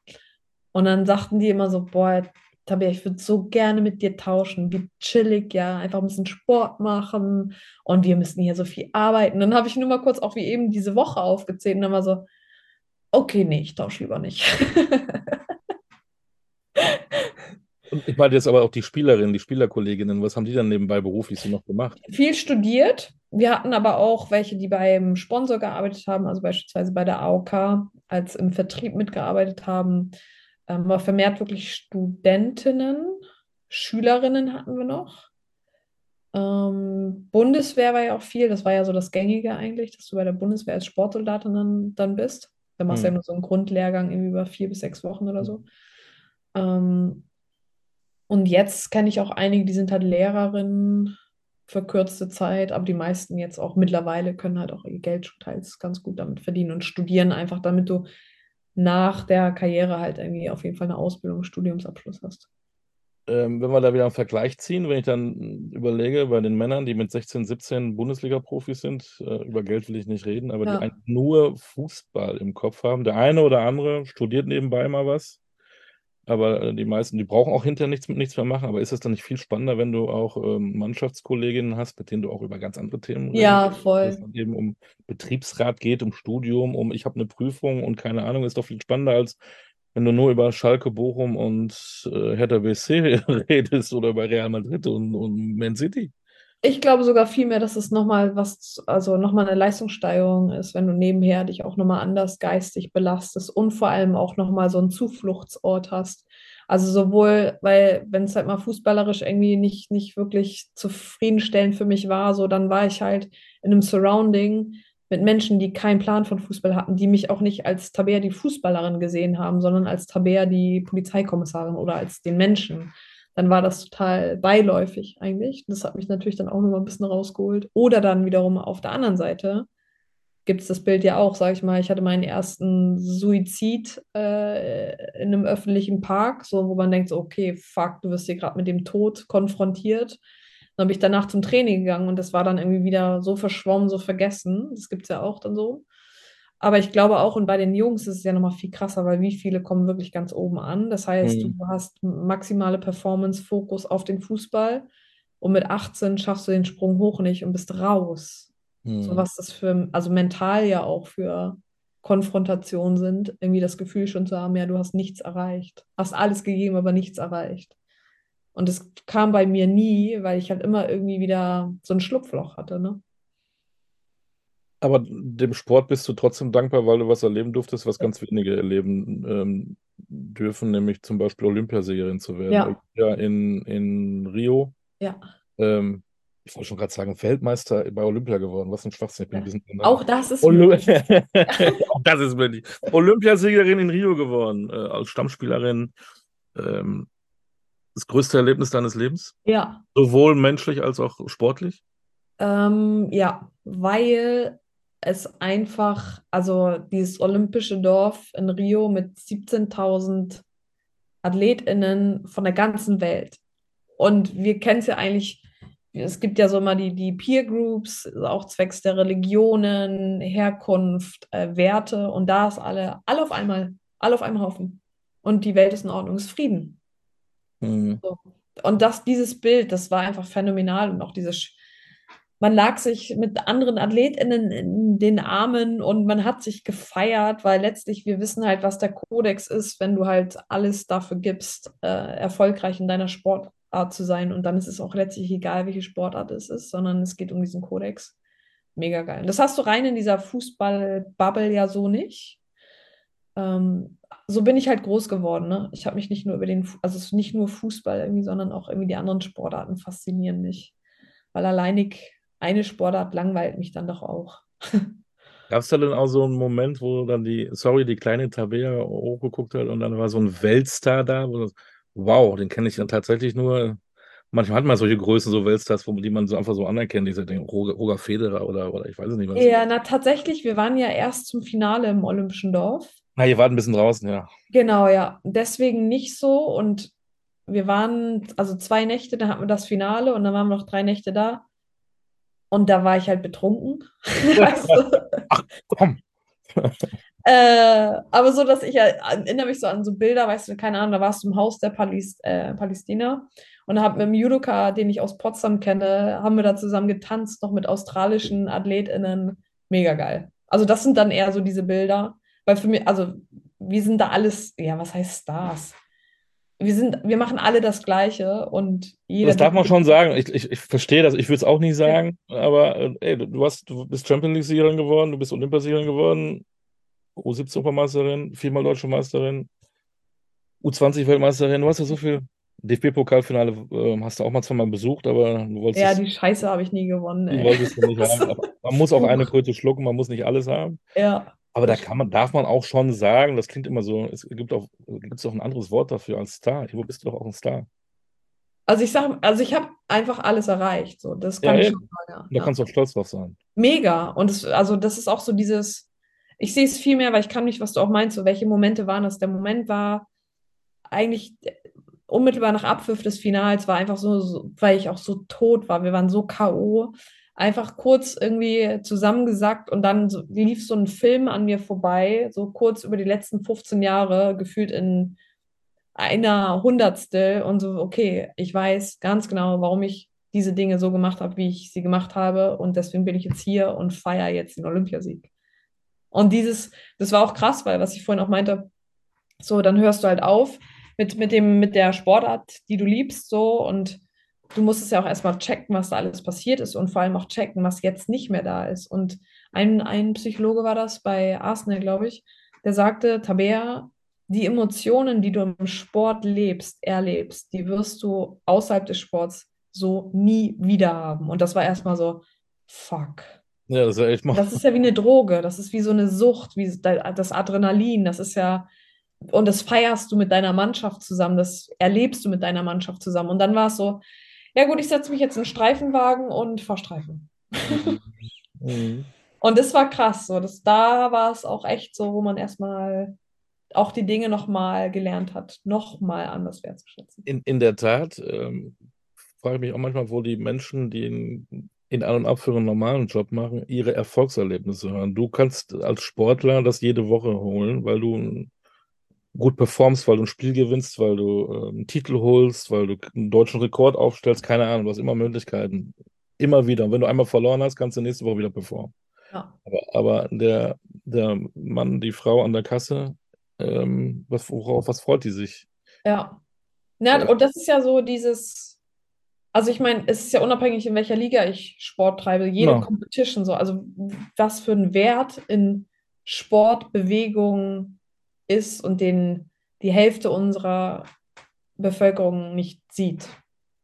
Und dann sagten die immer so, boah, Tabea, ich würde so gerne mit dir tauschen, wie chillig, ja, einfach ein bisschen Sport machen und wir müssen hier so viel arbeiten. Dann habe ich nur mal kurz auch wie eben diese Woche aufgezählt und dann war so, okay, nee, ich tausche lieber nicht. Und ich meine jetzt aber auch die Spielerinnen, die Spielerkolleginnen, was haben die dann nebenbei beruflich so noch gemacht? Viel studiert. Wir hatten aber auch welche, die beim Sponsor gearbeitet haben, also beispielsweise bei der AOK, als im Vertrieb mitgearbeitet haben. Ähm, aber vermehrt wirklich Studentinnen, Schülerinnen hatten wir noch. Ähm, Bundeswehr war ja auch viel, das war ja so das Gängige eigentlich, dass du bei der Bundeswehr als Sportsoldatin dann, dann bist. Da machst du ja Hm. nur so einen Grundlehrgang irgendwie über vier bis sechs Wochen oder so. Ähm, und jetzt kenne ich auch einige, die sind halt Lehrerinnen für kürzeste Zeit, aber die meisten jetzt auch mittlerweile können halt auch ihr Geld schon teils ganz gut damit verdienen und studieren einfach, damit du nach der Karriere halt irgendwie auf jeden Fall eine Ausbildung, Studiumsabschluss hast. Ähm, wenn wir da wieder einen Vergleich ziehen, wenn ich dann überlege, bei den Männern, die mit 16, 17 Bundesliga-Profis sind, äh, über Geld will ich nicht reden, aber die Ja. eigentlich nur Fußball im Kopf haben. Der eine oder andere studiert nebenbei mal was, aber äh, die meisten, die brauchen auch hinterher nichts mit nichts mehr machen. Aber ist es dann nicht viel spannender, wenn du auch ähm, Mannschaftskolleginnen hast, mit denen du auch über ganz andere Themen redest? Ja, Wenn es voll. dann eben um Betriebsrat geht, um Studium, um ich habe eine Prüfung und keine Ahnung, ist doch viel spannender als wenn du nur über Schalke, Bochum und äh, Hertha BSC redest oder über Real Madrid und, und Man City. Ich glaube sogar vielmehr, dass es nochmal was, also nochmal eine Leistungssteigerung ist, wenn du nebenher dich auch nochmal anders geistig belastest und vor allem auch nochmal so einen Zufluchtsort hast. Also sowohl, weil wenn es halt mal fußballerisch irgendwie nicht, nicht wirklich zufriedenstellend für mich war, so dann war ich halt in einem Surrounding mit Menschen, die keinen Plan von Fußball hatten, die mich auch nicht als Tabea die Fußballerin gesehen haben, sondern als Tabea die Polizeikommissarin oder als den Menschen dann war das total beiläufig eigentlich. Das hat mich natürlich dann auch nochmal ein bisschen rausgeholt. Oder dann wiederum auf der anderen Seite gibt es das Bild ja auch, sage ich mal, ich hatte meinen ersten Suizid äh, in einem öffentlichen Park, so wo man denkt, so, okay, fuck, du wirst hier gerade mit dem Tod konfrontiert. Dann bin ich danach zum Training gegangen und das war dann irgendwie wieder so verschwommen, so vergessen. Das gibt es ja auch dann so. Aber ich glaube auch, und bei den Jungs ist es ja nochmal viel krasser, weil wie viele kommen wirklich ganz oben an. Das heißt, Mhm. du hast maximale Performance, Fokus auf den Fußball und mit 18 schaffst du den Sprung hoch nicht und bist raus. So Hm. was das für, also mental ja auch für Konfrontationen sind, irgendwie das Gefühl schon zu haben, ja, du hast nichts erreicht. Hast alles gegeben, aber nichts erreicht. Und es kam bei mir nie, weil ich halt immer irgendwie wieder so ein Schlupfloch hatte, ne? Aber dem Sport bist du trotzdem dankbar, weil du was erleben durftest, was ganz wenige erleben ähm, dürfen, nämlich zum Beispiel Olympiasiegerin zu werden. Ja. Ja, in, in Rio. Ja. Ähm, ich wollte schon gerade sagen, Weltmeister bei Olympia geworden. Was ein Schwachsinn. Bin ein Auch das ist Olymp. Auch das ist möglich. Olympiasiegerin in Rio geworden, äh, als Stammspielerin. Ähm, das größte Erlebnis deines Lebens? Ja. Sowohl menschlich als auch sportlich? Ähm, ja, weil es einfach, also dieses olympische Dorf in Rio mit 17.000 AthletInnen von der ganzen Welt. Und wir kennen es ja eigentlich, es gibt ja so immer die, die Peer Groups, auch zwecks der Religionen, Herkunft, äh, Werte. Und da ist alle, alle auf einmal, alle auf einem Haufen. Und die Welt ist in Ordnung, ist Frieden. Hm. Und das, dieses Bild, das war einfach phänomenal und auch dieses, man lag sich mit anderen AthletInnen in den Armen und man hat sich gefeiert, weil letztlich wir wissen halt, was der Kodex ist, wenn du halt alles dafür gibst, äh, erfolgreich in deiner Sportart zu sein. Und dann ist es auch letztlich egal, welche Sportart es ist, sondern es geht um diesen Kodex. Mega geil. Und das hast du rein in dieser Fußball-Bubble ja so nicht. Ähm, so bin ich halt groß geworden. Ne? Ich habe mich nicht nur über den, also nicht nur Fußball irgendwie, sondern auch irgendwie die anderen Sportarten faszinieren mich. Weil alleinig eine Sportart langweilt mich dann doch auch. Gab es da denn auch so einen Moment, wo dann die, sorry, die kleine Tabea hochgeguckt hat und dann war so ein Weltstar da, wo das, wow, den kenne ich dann tatsächlich nur. Manchmal hat man solche Größen, so Weltstars, wo, die man so einfach so anerkennt, diese Dinge, Roger, Roger Federer oder, oder ich weiß es nicht was. Ja, na tatsächlich, wir waren ja erst zum Finale im Olympischen Dorf. Na, ihr wart ein bisschen draußen, ja. Genau, ja. Deswegen nicht so. Und wir waren, also zwei Nächte, da hatten wir das Finale und dann waren wir noch drei Nächte da. Und da war ich halt betrunken. Also, Komm. Äh, aber so, dass ich ja, erinnere mich so an so Bilder, weißt du, keine Ahnung, da warst du im Haus der Palis, äh, Palästina und habe mit dem Judoka, den ich aus Potsdam kenne, haben wir da zusammen getanzt, noch mit australischen AthletInnen. Mega geil. Also das sind dann eher so diese Bilder, weil für mich, also wir sind da alles, ja, was heißt Stars? Wir sind, wir machen alle das Gleiche und jeder. Das darf man schon sagen. Ich, ich, ich verstehe das. Ich würde es auch nicht sagen. Aber äh, ey, du, hast, du bist Champions League-Siegerin geworden, du bist Olympiasiegerin geworden, U17-Europameisterin, viermal Deutsche Meisterin, U20-Weltmeisterin. Du hast ja so viel. DFB-Pokalfinale äh, hast du auch mal zweimal besucht, aber du wolltest. Ja, die Scheiße habe ich nie gewonnen, ey. wolltest du nicht haben. Man muss auch eine Kröte schlucken, man muss nicht alles haben. Ja. Aber da kann man, darf man auch schon sagen, das klingt immer so, es gibt auch, gibt es auch ein anderes Wort dafür als Star. Wo bist du doch auch ein Star? Also ich sag, also ich habe einfach alles erreicht. So, das Ja, kann ich eben. schon sagen. Da Ja. kannst du auch stolz drauf sein. Mega. Und es, also das ist auch so dieses, ich sehe es viel mehr, weil ich kann nicht, was du auch meinst, so welche Momente waren das? Der Moment war eigentlich unmittelbar nach Abpfiff des Finals, war einfach so, so, weil ich auch so tot war. Wir waren so K.O. Einfach kurz irgendwie zusammengesackt und dann so, lief so ein Film an mir vorbei, so kurz über die letzten 15 Jahre, gefühlt in einer Hundertstel und so, okay, ich weiß ganz genau, warum ich diese Dinge so gemacht habe, wie ich sie gemacht habe und deswegen bin ich jetzt hier und feiere jetzt den Olympiasieg. Und dieses, das war auch krass, weil was ich vorhin auch meinte, so, dann hörst du halt auf mit, mit dem, mit der Sportart, die du liebst, so und du musst es ja auch erstmal checken, was da alles passiert ist und vor allem auch checken, was jetzt nicht mehr da ist. Und ein, ein Psychologe war das bei Arsenal, glaube ich, der sagte, Tabea, die Emotionen, die du im Sport lebst, erlebst, die wirst du außerhalb des Sports so nie wieder haben. Und das war erstmal so, fuck. Ja, das ist ja echt mal. Das ist ja wie eine Droge, das ist wie so eine Sucht, wie das Adrenalin, das ist ja, und das feierst du mit deiner Mannschaft zusammen, das erlebst du mit deiner Mannschaft zusammen. Und dann war es so, ja gut, ich setze mich jetzt in einen Streifenwagen und fahre Streifen. Mhm. Und das war krass, so, das, da war es auch echt so, wo man erstmal auch die Dinge nochmal gelernt hat, nochmal anders wertzuschätzen. In, in der Tat, ähm, frage ich mich auch manchmal, wo die Menschen, die in, in An- und Abführung einen normalen Job machen, ihre Erfolgserlebnisse hören. Du kannst als Sportler das jede Woche holen, weil du gut performst, weil du ein Spiel gewinnst, weil du äh, einen Titel holst, weil du einen deutschen Rekord aufstellst, keine Ahnung, du hast immer Möglichkeiten. Immer wieder. Und wenn du einmal verloren hast, kannst du nächste Woche wieder performen. Ja. Aber, aber der, der Mann, die Frau an der Kasse, ähm, was, worauf, was freut die sich? Ja. Ja, Ja. und das ist ja so dieses, also ich meine, es ist ja unabhängig, in welcher Liga ich Sport treibe, jede Ja. Competition so, also was für ein Wert in Sport, Bewegung ist und den die Hälfte unserer Bevölkerung nicht sieht.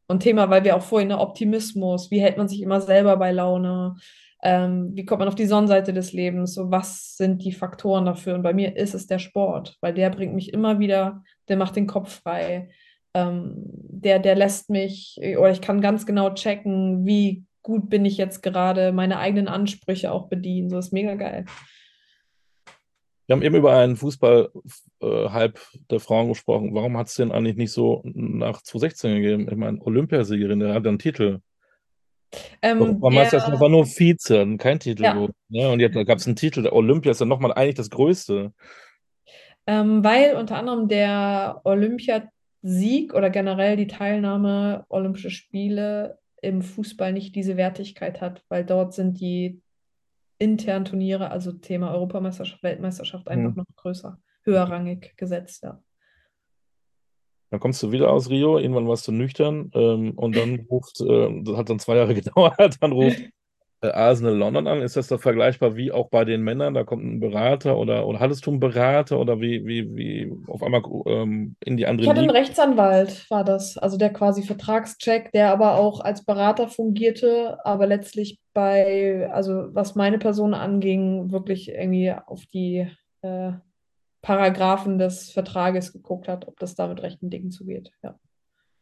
Und Thema, weil wir auch vorhin, ne, Optimismus, wie hält man sich immer selber bei Laune, ähm, wie kommt man auf die Sonnenseite des Lebens, so was sind die Faktoren dafür? Und bei mir ist es der Sport, weil der bringt mich immer wieder, der macht den Kopf frei, ähm, der, der lässt mich, oder ich kann ganz genau checken, wie gut bin ich jetzt gerade, meine eigenen Ansprüche auch bedienen, so ist mega geil. Wir haben eben über einen Fußball-Hype der Frauen gesprochen. Warum hat es denn eigentlich nicht so nach 2016 gegeben? Ich meine, Olympiasiegerin, der hat einen Titel. Ähm, Europameister der- war nur Vize, kein Titel. Ja. Ne? Und jetzt gab es einen Titel. Der Olympia ist dann nochmal eigentlich das Größte. Ähm, weil unter anderem der Olympiasieg oder generell die Teilnahme Olympische Spiele im Fußball nicht diese Wertigkeit hat, weil dort sind die internen Turniere, also Thema Europameisterschaft, Weltmeisterschaft, einfach Mhm. noch größer, höherrangig gesetzt, ja. Dann kommst du wieder aus Rio, irgendwann warst du nüchtern ähm, und dann ruft, äh, das hat dann zwei Jahre gedauert, dann ruft äh, Arsenal London an. Ist das da vergleichbar wie auch bei den Männern? Da kommt ein Berater oder, oder hattest du einen Berater oder wie, wie, wie auf einmal ähm, in die andere Ich hatte einen Liga? Rechtsanwalt, war das, also der quasi Vertragscheck, der aber auch als Berater fungierte, aber letztlich bei, also was meine Person anging, wirklich irgendwie auf die äh, Paragraphen des Vertrages geguckt hat, ob das da mit rechten Dingen zugeht. Ja.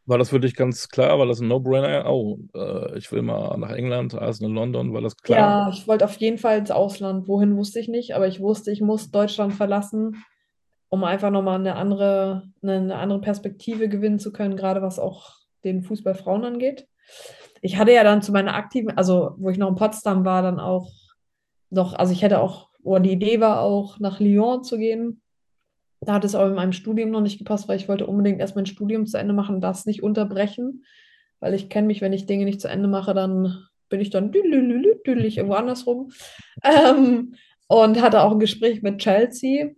War das für dich ganz klar? War das ein No-Brainer? Oh, äh, ich will mal nach England, Arsenal London, war das klar? Ja, ich wollte auf jeden Fall ins Ausland. Wohin wusste ich nicht, aber ich wusste, ich muss Deutschland verlassen, um einfach nochmal eine andere, eine, andere Perspektive gewinnen zu können, gerade was auch den Fußball Frauen angeht. Ich hatte ja dann zu meiner aktiven, also wo ich noch in Potsdam war, dann auch noch, also ich hätte auch oder die Idee war auch, nach Lyon zu gehen. Da hat es aber in meinem Studium noch nicht gepasst, weil ich wollte unbedingt erst mein Studium zu Ende machen, das nicht unterbrechen, weil ich kenne mich, wenn ich Dinge nicht zu Ende mache, dann bin ich dann düdelig irgendwo andersrum. Ähm, und hatte auch ein Gespräch mit Chelsea.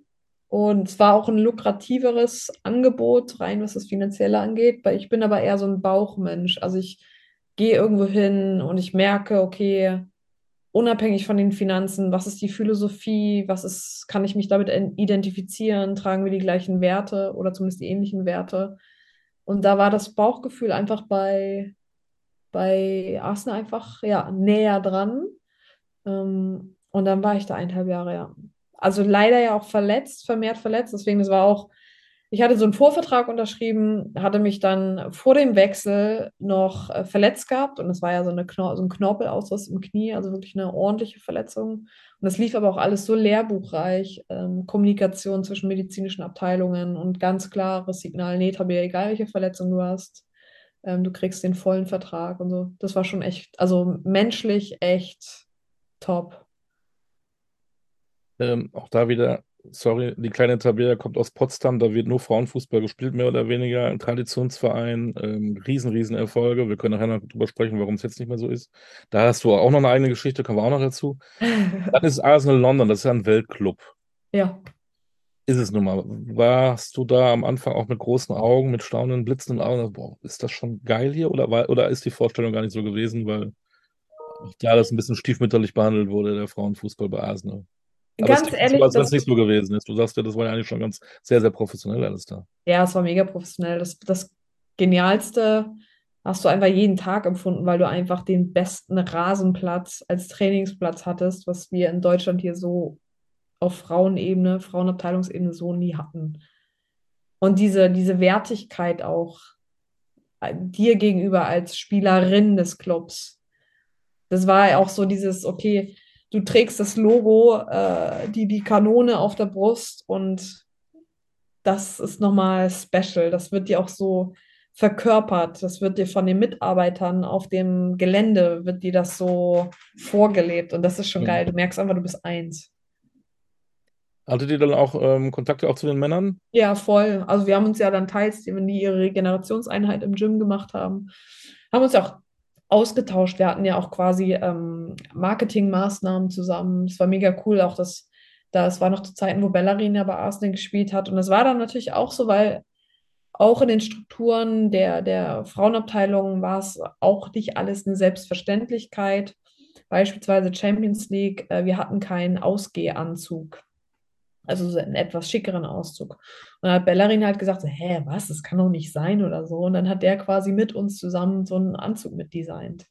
Und es war auch ein lukrativeres Angebot, rein was das Finanzielle angeht, weil ich bin aber eher so ein Bauchmensch. Also ich gehe irgendwo hin und ich merke, okay, unabhängig von den Finanzen, was ist die Philosophie, was ist, kann ich mich damit identifizieren, tragen wir die gleichen Werte oder zumindest die ähnlichen Werte. Und da war das Bauchgefühl einfach bei, bei Arsenal einfach ja, näher dran. Ähm, und dann war ich da eineinhalb Jahre, ja. Also leider ja auch verletzt, vermehrt verletzt. Deswegen, das war auch ich hatte so einen Vorvertrag unterschrieben, hatte mich dann vor dem Wechsel noch äh, verletzt gehabt und es war ja so, eine Kno so ein Knorpelausriss im Knie, also wirklich eine ordentliche Verletzung. Und das lief aber auch alles so lehrbuchreich, ähm, Kommunikation zwischen medizinischen Abteilungen und ganz klares Signal, nee, Tabea, egal welche Verletzung du hast, ähm, du kriegst den vollen Vertrag und so. Das war schon echt, also menschlich echt top. Ähm, auch da wieder sorry, die kleine Tabea kommt aus Potsdam, da wird nur Frauenfußball gespielt, mehr oder weniger. Ein Traditionsverein, ähm, riesen, riesen Erfolge. Wir können nachher noch drüber sprechen, warum es jetzt nicht mehr so ist. Da hast du auch noch eine eigene Geschichte, kommen wir auch noch dazu. Dann ist Arsenal London, das ist ja ein Weltclub. Ja. Ist es nun mal. Warst du da am Anfang auch mit großen Augen, mit staunenden, blitzenden Augen? Boah, ist das schon geil hier? Oder, war, oder ist die Vorstellung gar nicht so gewesen, weil klar, dass ein bisschen stiefmütterlich behandelt wurde, der Frauenfußball bei Arsenal? Ganz es ehrlich, so, als wenn es nicht so gewesen ist. Du sagst ja, das war ja eigentlich schon ganz sehr, sehr professionell alles da. ja, es war mega professionell. Das, das Genialste hast du einfach jeden Tag empfunden, weil du einfach den besten Rasenplatz als Trainingsplatz hattest, was wir in Deutschland hier so auf Frauenebene, Frauenabteilungsebene so nie hatten. Und diese, diese Wertigkeit auch äh, dir gegenüber als Spielerin des Clubs. Das war ja auch so dieses, okay, du trägst das Logo, äh, die, die Kanone auf der Brust und das ist nochmal special. Das wird dir auch so verkörpert. Das wird dir von den Mitarbeitern auf dem Gelände, wird dir das so vorgelebt und das ist schon Mhm. geil. Du merkst einfach, du bist eins. Hattet ihr dann auch ähm, Kontakte auch zu den Männern? Ja, voll. Also wir haben uns ja dann teils, wenn die ihre Regenerationseinheit im Gym gemacht haben, haben uns ja auch ausgetauscht. Wir hatten ja auch quasi ähm, Marketingmaßnahmen zusammen. Es war mega cool, auch das, das war noch zu Zeiten, wo Bellerin ja bei Arsenal gespielt hat. Und das war dann natürlich auch so, weil auch in den Strukturen der, der Frauenabteilung war es auch nicht alles eine Selbstverständlichkeit. Beispielsweise Champions League, äh, wir hatten keinen Ausgehanzug. Also so einen etwas schickeren Auszug. Und dann hat Bellerin halt gesagt, so, hä, was, das kann doch nicht sein oder so. Und dann hat der quasi mit uns zusammen so einen Anzug mitdesignt.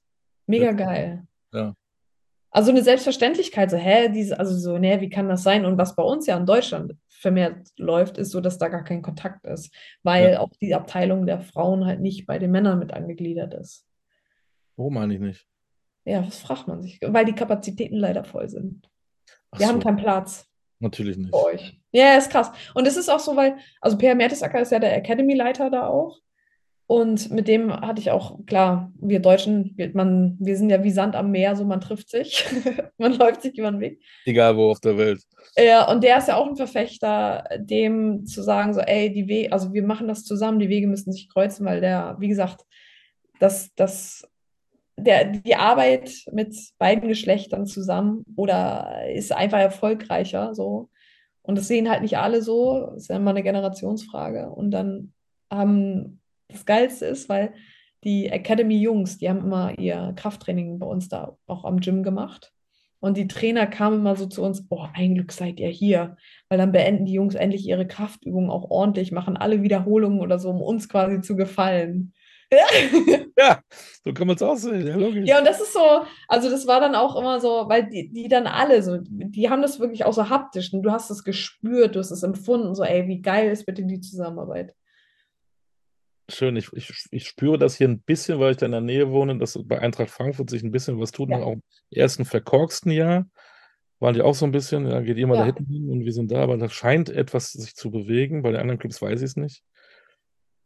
Mega Ja. geil. Ja. Also eine Selbstverständlichkeit, so, hä, diese, also so, ne, wie kann das sein? Und was bei uns ja in Deutschland vermehrt läuft, ist so, dass da gar kein Kontakt ist, weil Ja. auch die Abteilung der Frauen halt nicht bei den Männern mit angegliedert ist. Warum meine ich nicht? Ja, was fragt man sich? Weil die Kapazitäten leider voll sind. Ach Wir haben so, keinen Platz. Natürlich nicht. für euch. Ja, ist krass. Und es ist auch so, weil, also Per Mertesacker ist ja der Academy-Leiter da auch. Und mit dem hatte ich auch, klar, wir Deutschen, wir, man, wir sind ja wie Sand am Meer, so man trifft sich, man läuft sich über den Weg. Egal wo auf der Welt. Ja, und der ist ja auch ein Verfechter, dem zu sagen, so, ey, die Wege, also wir machen das zusammen, die Wege müssen sich kreuzen, weil der, wie gesagt, das, das, der, die Arbeit mit beiden Geschlechtern zusammen oder ist einfach erfolgreicher, so. Und das sehen halt nicht alle so, das ist ja immer eine Generationsfrage. Und dann haben, das Geilste ist, weil die Academy-Jungs, die haben immer ihr Krafttraining bei uns da auch am Gym gemacht. Und die Trainer kamen immer so zu uns, oh, ein Glück seid ihr hier, weil dann beenden die Jungs endlich ihre Kraftübungen auch ordentlich, machen alle Wiederholungen oder so, um uns quasi zu gefallen. Ja, so kann man es aussehen. Ja, logisch. Ja, und das ist so, also das war dann auch immer so, weil die, die dann alle so, die haben das wirklich auch so haptisch und du hast es gespürt, du hast es empfunden, so, ey, wie geil ist bitte die Zusammenarbeit. Schön, ich, ich, ich spüre das hier ein bisschen, weil ich da in der Nähe wohne, dass bei Eintracht Frankfurt sich ein bisschen was tut. Ja. Auch im ersten verkorksten Jahr waren die auch so ein bisschen, ja, geht ihr mal da Ja. hinten hin und wir sind da, aber da scheint etwas sich zu bewegen. Bei den anderen Clubs weiß ich es nicht.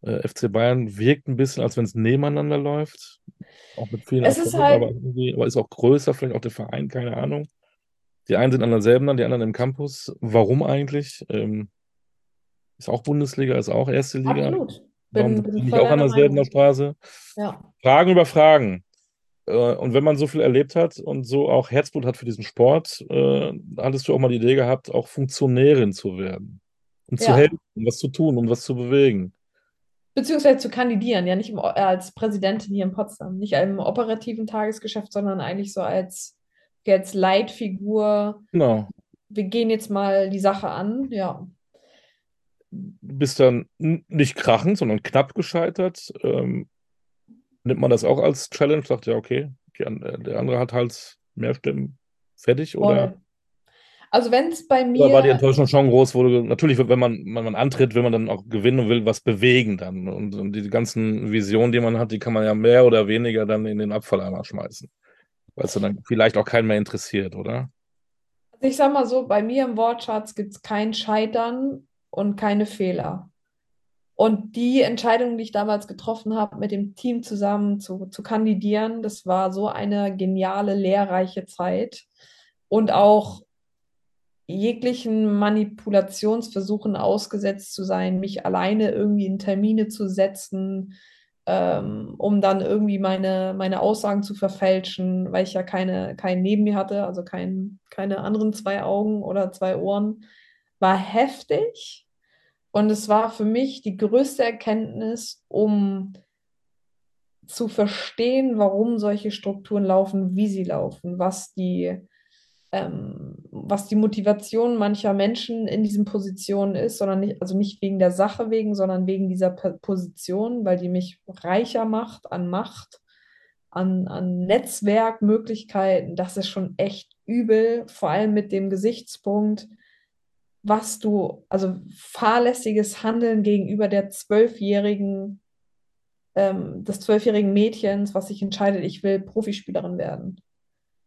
Äh, FC Bayern wirkt ein bisschen, als wenn es nebeneinander läuft. Auch mit vielen Es ist halt- aber, aber ist auch größer, vielleicht auch der Verein, keine Ahnung. Die einen sind an der Selben, die anderen im Campus. Warum eigentlich? Ähm, ist auch Bundesliga, ist auch erste Liga. Absolut. Warum Bin, bin nicht voll auch an derselben Meinung. Straße? Ja. Fragen über Fragen. Äh, Und wenn man so viel erlebt hat und so auch Herzblut hat für diesen Sport, äh, hattest du auch mal die Idee gehabt, auch Funktionärin zu werden. Um zu Ja. helfen, um was zu tun, um was zu bewegen. Beziehungsweise zu kandidieren, ja nicht im, äh, als Präsidentin hier in Potsdam, nicht im operativen Tagesgeschäft, sondern eigentlich so als, als Leitfigur. Genau. Wir gehen jetzt mal die Sache an, ja. Du bist dann nicht krachend, sondern knapp gescheitert. Ähm, nimmt man das auch als Challenge? Sagt ja, okay, äh, der andere hat halt mehr Stimmen. Fertig? Oder, Voll. Also wenn es bei oder war die mir, Enttäuschung schon groß? Wo du, natürlich, wenn man, wenn man antritt, will man dann auch gewinnen und will was bewegen dann. Und, und die ganzen Visionen, die man hat, die kann man ja mehr oder weniger dann in den Abfalleimer schmeißen. Weil es dann vielleicht auch keinen mehr interessiert, oder? ich sag mal so, bei mir im Wortschatz gibt es kein Scheitern und keine Fehler. Und die Entscheidung, die ich damals getroffen habe, mit dem Team zusammen zu, zu kandidieren, das war so eine geniale, lehrreiche Zeit. Und auch jeglichen Manipulationsversuchen ausgesetzt zu sein, mich alleine irgendwie in Termine zu setzen, ähm, um dann irgendwie meine, meine Aussagen zu verfälschen, weil ich ja keine, keinen neben mir hatte, also kein, keine anderen zwei Augen oder zwei Ohren, war heftig. Und es war für mich die größte Erkenntnis, um zu verstehen, warum solche Strukturen laufen, wie sie laufen, was die, ähm, was die Motivation mancher Menschen in diesen Positionen ist, sondern nicht, also nicht wegen der Sache wegen, sondern wegen dieser Position, weil die mich reicher macht an Macht, an, an Netzwerkmöglichkeiten. Das ist schon echt übel, vor allem mit dem Gesichtspunkt, was du, also fahrlässiges Handeln gegenüber der zwölfjährigen, ähm, des zwölfjährigen Mädchens, was sich entscheidet, ich will Profispielerin werden.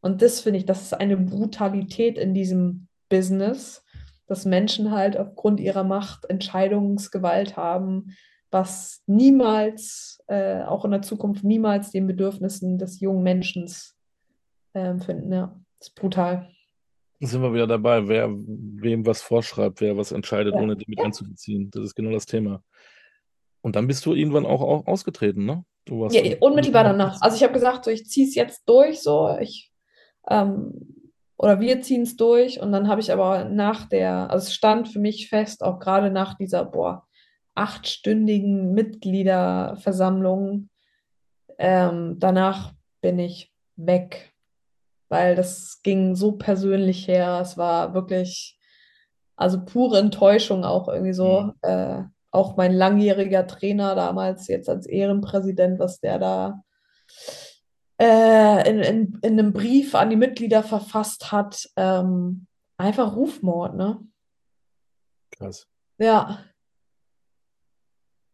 Und das finde ich, das ist eine Brutalität in diesem Business, dass Menschen halt aufgrund ihrer Macht Entscheidungsgewalt haben, was niemals, äh, auch in der Zukunft, niemals den Bedürfnissen des jungen Menschen ähm, finden. Ja, das ist brutal. Sind wir wieder dabei, wer wem was vorschreibt, wer was entscheidet, Ja. ohne die mit einzubeziehen. Das ist genau das Thema. Und dann bist du irgendwann auch, auch ausgetreten, ne? Du warst Ja, unmittelbar danach. Also ich habe gesagt, so, ich ziehe es jetzt durch, so ich ähm, oder wir ziehen es durch und dann habe ich aber nach der, also es stand für mich fest, auch gerade nach dieser, boah, achtstündigen Mitgliederversammlung, ähm, danach bin ich weg, weil das ging so persönlich her. Es war wirklich, also pure Enttäuschung auch irgendwie so. Äh, auch mein langjähriger Trainer damals, jetzt als Ehrenpräsident, was der da äh, in, in, in einem Brief an die Mitglieder verfasst hat. Ähm, einfach Rufmord, ne? Krass. Ja.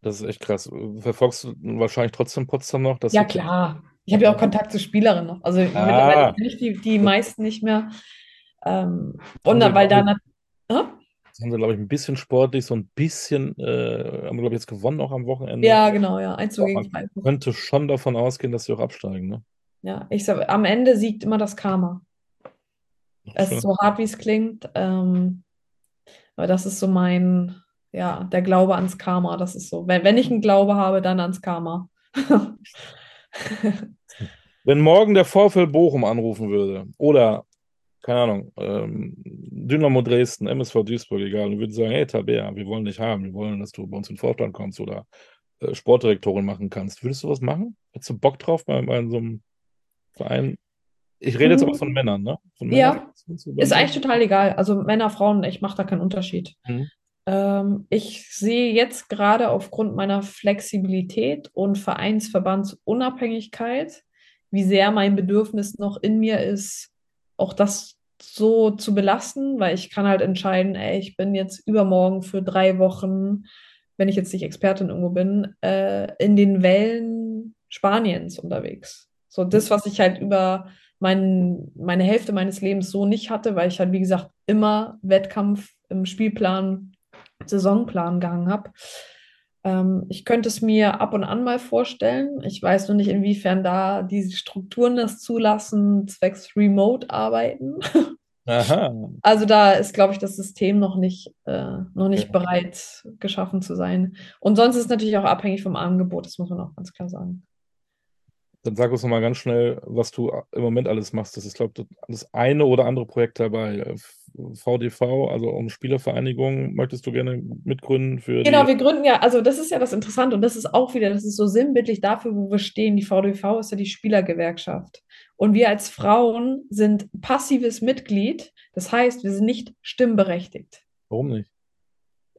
Das ist echt krass. Verfolgst du wahrscheinlich trotzdem Potsdam noch? Ja, klar. Ich habe ja auch Kontakt zur Spielerin noch. Also Ah. mittlerweile kenne ich die, die meisten nicht mehr. Ähm, dann, weil da? Jetzt haben sie, glaube ich, ein bisschen sportlich, so ein bisschen, äh, haben wir, glaube ich, jetzt gewonnen auch am Wochenende. Ja, genau, ja. 1 zu Aber gegen 2. könnte schon davon ausgehen, dass sie auch absteigen, ne? Ja, ich sag, am Ende siegt immer das Karma. Es Schön. ist so hart, wie es klingt. Ähm, aber das ist so mein, ja, der Glaube ans Karma. Das ist so. Wenn, wenn ich einen Glaube habe, dann ans Karma. Wenn morgen der VfL Bochum anrufen würde oder, keine Ahnung, ähm, Dynamo Dresden, MSV Duisburg, egal, und würde sagen, hey Tabea, wir wollen dich haben, wir wollen, dass du bei uns in den Vorstand kommst oder äh, Sportdirektorin machen kannst. Würdest du was machen? Hättest du Bock drauf bei, bei so einem Verein? Ich rede jetzt aber von Männern, ne? Von Ja. Männern? Ist eigentlich total egal. Also Männer, Frauen, ich mache da keinen Unterschied. Mhm. Ähm, ich sehe jetzt gerade aufgrund meiner Flexibilität und Vereinsverbandsunabhängigkeit, wie sehr mein Bedürfnis noch in mir ist, auch das so zu belasten, weil ich kann halt entscheiden, ey, ich bin jetzt übermorgen für drei Wochen, wenn ich jetzt nicht Expertin irgendwo bin, äh, in den Wellen Spaniens unterwegs. So das, was ich halt über mein, meine Hälfte meines Lebens so nicht hatte, weil ich halt, wie gesagt, immer Wettkampf im Spielplan, Saisonplan gehangen habe. Ähm, ich könnte es mir ab und an mal vorstellen. Ich weiß nur nicht, inwiefern da diese Strukturen das zulassen, zwecks Remote-Arbeiten. Aha. Also da ist, glaube ich, das System noch nicht, äh, noch nicht bereit geschaffen zu sein. Und sonst ist es natürlich auch abhängig vom Angebot, das muss man auch ganz klar sagen. Dann sag uns noch mal ganz schnell, was du im Moment alles machst. Das ist, glaube ich, das eine oder andere Projekt dabei. Äh, VDV, also um Spielervereinigung, möchtest du gerne mitgründen für Genau, wir gründen ja, also das ist ja das Interessante und das ist auch wieder, das ist so sinnbildlich dafür, wo wir stehen. Die VDV ist ja die Spielergewerkschaft. Und wir als Frauen sind passives Mitglied. Das heißt, wir sind nicht stimmberechtigt, Warum nicht?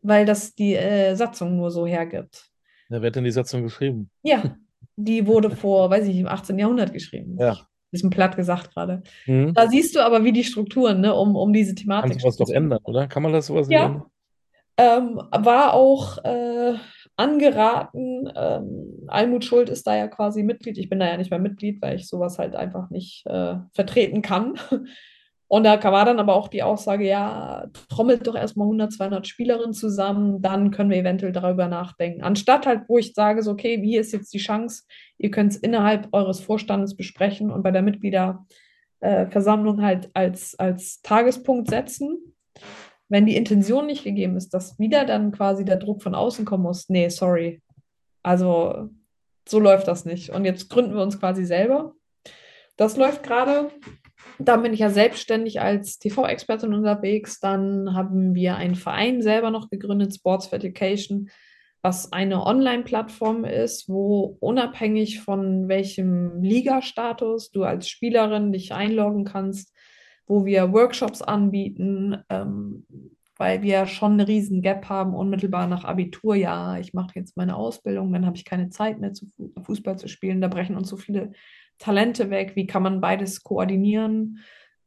weil das die äh, Satzung nur so hergibt. Ja, wer hat denn die Satzung geschrieben? Ja, die wurde vor, weiß ich nicht, im 18. Jahrhundert geschrieben. Ja. Bisschen platt gesagt gerade. Hm? Da siehst du aber, wie die Strukturen, ne, um, um diese Thematik. Kannst du was doch ändern, oder? Kann man das sowas Ja. ändern? Ähm, war auch äh, angeraten. Ähm, Almut Schuld ist da ja quasi Mitglied. Ich bin da ja nicht mehr Mitglied, weil ich sowas halt einfach nicht äh, vertreten kann. Und da war dann aber auch die Aussage, ja, trommelt doch erstmal 100, 200 Spielerinnen zusammen, dann können wir eventuell darüber nachdenken. Anstatt halt, wo ich sage, so, okay, hier ist jetzt die Chance, ihr könnt es innerhalb eures Vorstandes besprechen und bei der Mitgliederversammlung halt als, als Tagespunkt setzen. Wenn die Intention nicht gegeben ist, dass wieder dann quasi der Druck von außen kommen muss, nee, sorry. Also so läuft das nicht. Und jetzt gründen wir uns quasi selber. Das läuft gerade. Dann bin ich ja selbstständig als TV-Expertin unterwegs. Dann haben wir einen Verein selber noch gegründet, Sports for Education, was eine Online-Plattform ist, wo unabhängig von welchem Ligastatus du als Spielerin dich einloggen kannst, wo wir Workshops anbieten, ähm, weil wir schon eine riesen Gap haben, unmittelbar nach Abitur. Ja, ich mache jetzt meine Ausbildung, dann habe ich keine Zeit mehr, zu Fu- Fußball zu spielen. Da brechen uns so viele Talente weg. Wie kann man beides koordinieren?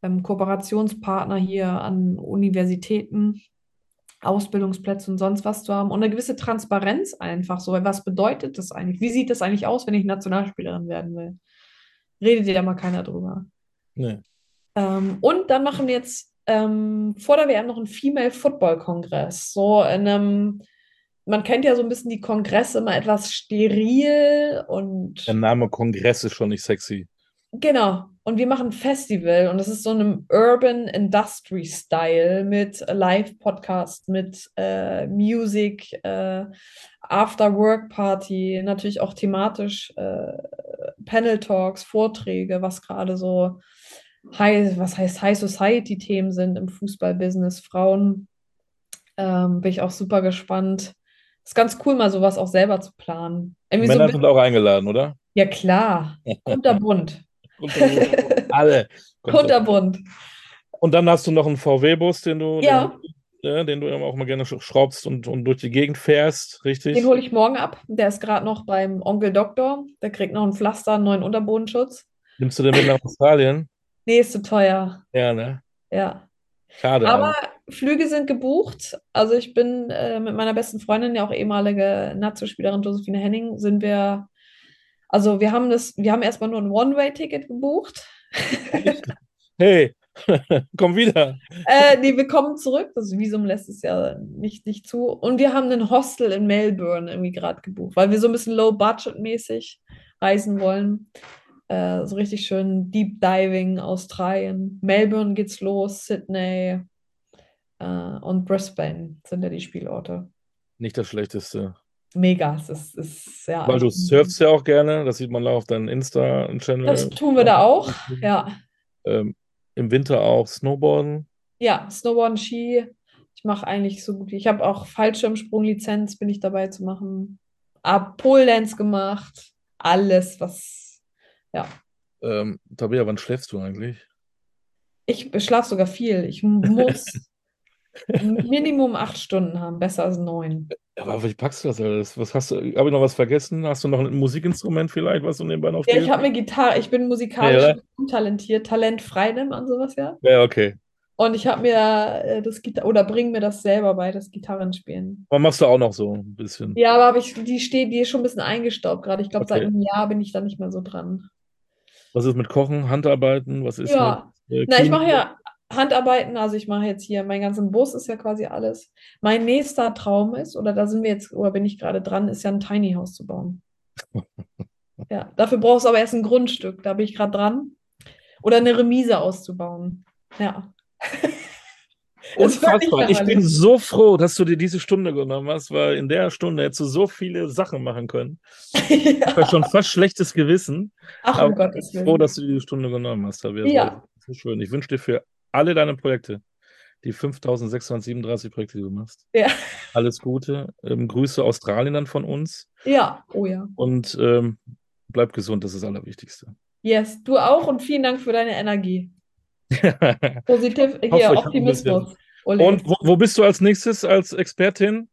Ähm, Kooperationspartner hier an Universitäten, Ausbildungsplätze und sonst was zu haben und eine gewisse Transparenz einfach so. Weil was bedeutet das eigentlich? Wie sieht das eigentlich aus, wenn ich Nationalspielerin werden will? Redet ja mal keiner drüber. Nee. Ähm, und dann machen wir jetzt ähm, vor der WM noch einen Female Football Kongress. So in einem, man kennt ja so ein bisschen die Kongresse immer etwas steril und Der Name Kongress ist schon nicht sexy. genau. Und wir machen ein Festival und das ist so einem Urban Industry Style mit Live-Podcast, mit äh, Music, äh, After-Work-Party, natürlich auch thematisch äh, Panel-Talks, Vorträge, was gerade so High, was heißt High Society-Themen sind im Fußballbusiness, Frauen. Ähm, bin ich auch super gespannt. Ist ganz cool, mal sowas auch selber zu planen. Irgendwie so Männer bisschen, sind auch eingeladen, oder? ja klar, kunterbunt. Alle. Kunterbunt. Und dann hast du noch einen VW-Bus, den du, Ja. den, ja, den du auch mal gerne sch- schraubst und, und durch die Gegend fährst, richtig? Den hole ich morgen ab. Der ist gerade noch beim Onkel Doktor. Der kriegt noch ein Pflaster, einen neuen Unterbodenschutz. Nimmst du den mit nach Australien? Nee, ist zu teuer. Ja, ne? Ja. Schade. Aber eigentlich. Flüge sind gebucht. Also ich bin äh, mit meiner besten Freundin, ja auch ehemalige Nazo-Spielerin Josephine Henning, sind wir, also wir haben das, wir haben erstmal nur ein One-Way-Ticket gebucht. Hey, komm wieder. Äh, nee, wir kommen zurück. Das Visum lässt es ja nicht, nicht zu. Und wir haben ein Hostel in Melbourne irgendwie gerade gebucht, weil wir so ein bisschen low-budget-mäßig reisen wollen. Äh, so richtig schön Deep Diving, Australien. Melbourne geht's los, Sydney und Brisbane sind ja die Spielorte. Nicht das Schlechteste. Mega, es ist, ist ja. Weil du surfst ja auch gerne, das sieht man da auf deinem Insta-Channel. Das tun wir da auch. Ja, Ähm, Im Winter auch Snowboarden. ja, Snowboarden, Ski. Ich mache eigentlich so gut wie. Ich habe auch Fallschirmsprunglizenz, bin ich dabei zu machen. Hab Pole Dance gemacht. Alles, was. Ja. Ähm, Tabea, wann schläfst du eigentlich? Ich schlafe sogar viel. Ich muss Minimum acht Stunden haben, besser als neun. Aber wie packst du das alles? Was hast du, habe ich noch was vergessen? Hast du noch ein Musikinstrument vielleicht, was du nebenbei noch Ja, ich habe eine Gitarre. Ich bin musikalisch Ja, oder? untalentiert. Talent frei nennt man sowas ja. Ja, okay. Und ich habe mir äh, das Gitar oder bring mir das selber bei, das Gitarrenspielen. Aber machst du auch noch so ein bisschen. Ja, aber ich, die steht, die ist schon ein bisschen eingestaubt gerade. Ich glaube, seit Okay. einem Jahr bin ich da nicht mehr so dran. Was ist mit Kochen, Handarbeiten? Was ist Ja. mit äh, Na, ich mache ja Handarbeiten, also ich mache jetzt hier, mein ganzen Bus ist ja quasi alles. Mein nächster Traum ist, oder da sind wir jetzt, oder bin ich gerade dran, ist ja ein Tiny House zu bauen. Ja, dafür brauchst du aber erst ein Grundstück, da bin ich gerade dran. Oder eine Remise auszubauen. Ja. Unfassbar. Ich bin so froh, dass du dir diese Stunde genommen hast, weil in der Stunde hättest du so viele Sachen machen können. Ich habe Ja. schon fast schlechtes Gewissen. Ach, Aber um ich Gottes bin Willen. froh, dass du dir die Stunde genommen hast, Tabea. Ja. So schön. Ich wünsche dir für alle deine Projekte, die 5637 Projekte, die du machst, Ja. alles Gute. Ähm, Grüße Australien dann von uns Ja, oh ja. und ähm, bleib gesund, das ist das Allerwichtigste. Yes, du auch und vielen Dank für deine Energie. Positiv, hier, ein Optimismus. Und wo, wo bist du als nächstes als Expertin?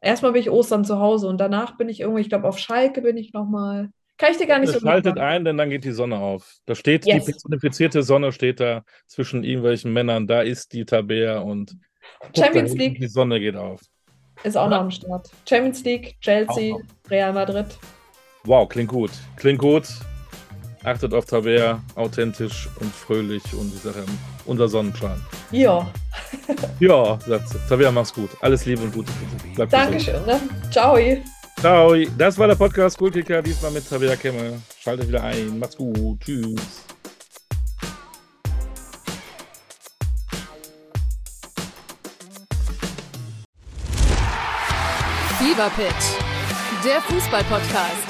Erstmal bin ich Ostern zu Hause und danach bin ich irgendwie, ich glaube, auf Schalke bin ich nochmal. Kann ich dir gar nicht so Schaltet sagen. ein, denn dann geht die Sonne auf. Da steht Yes. die personifizierte Sonne steht da zwischen irgendwelchen Männern. Da ist die Tabea und Champions League die Sonne geht auf. ist auch noch am Start. Champions League, Chelsea, Real Madrid. Wow, klingt gut. Klingt gut. Achtet auf Tabea, authentisch und fröhlich und ich sage unser Sonnenschein. Ja, Ja, sagt sie. Tabea, mach's gut. Alles Liebe und Gute für gesund. Dankeschön. Ne? Ciao. Ciao. Das war der Podcast Coolkicker, diesmal mit Tabea Kemme. Schaltet wieder ein. Macht's gut. Tschüss. Fever Pitch, der Fußball-Podcast.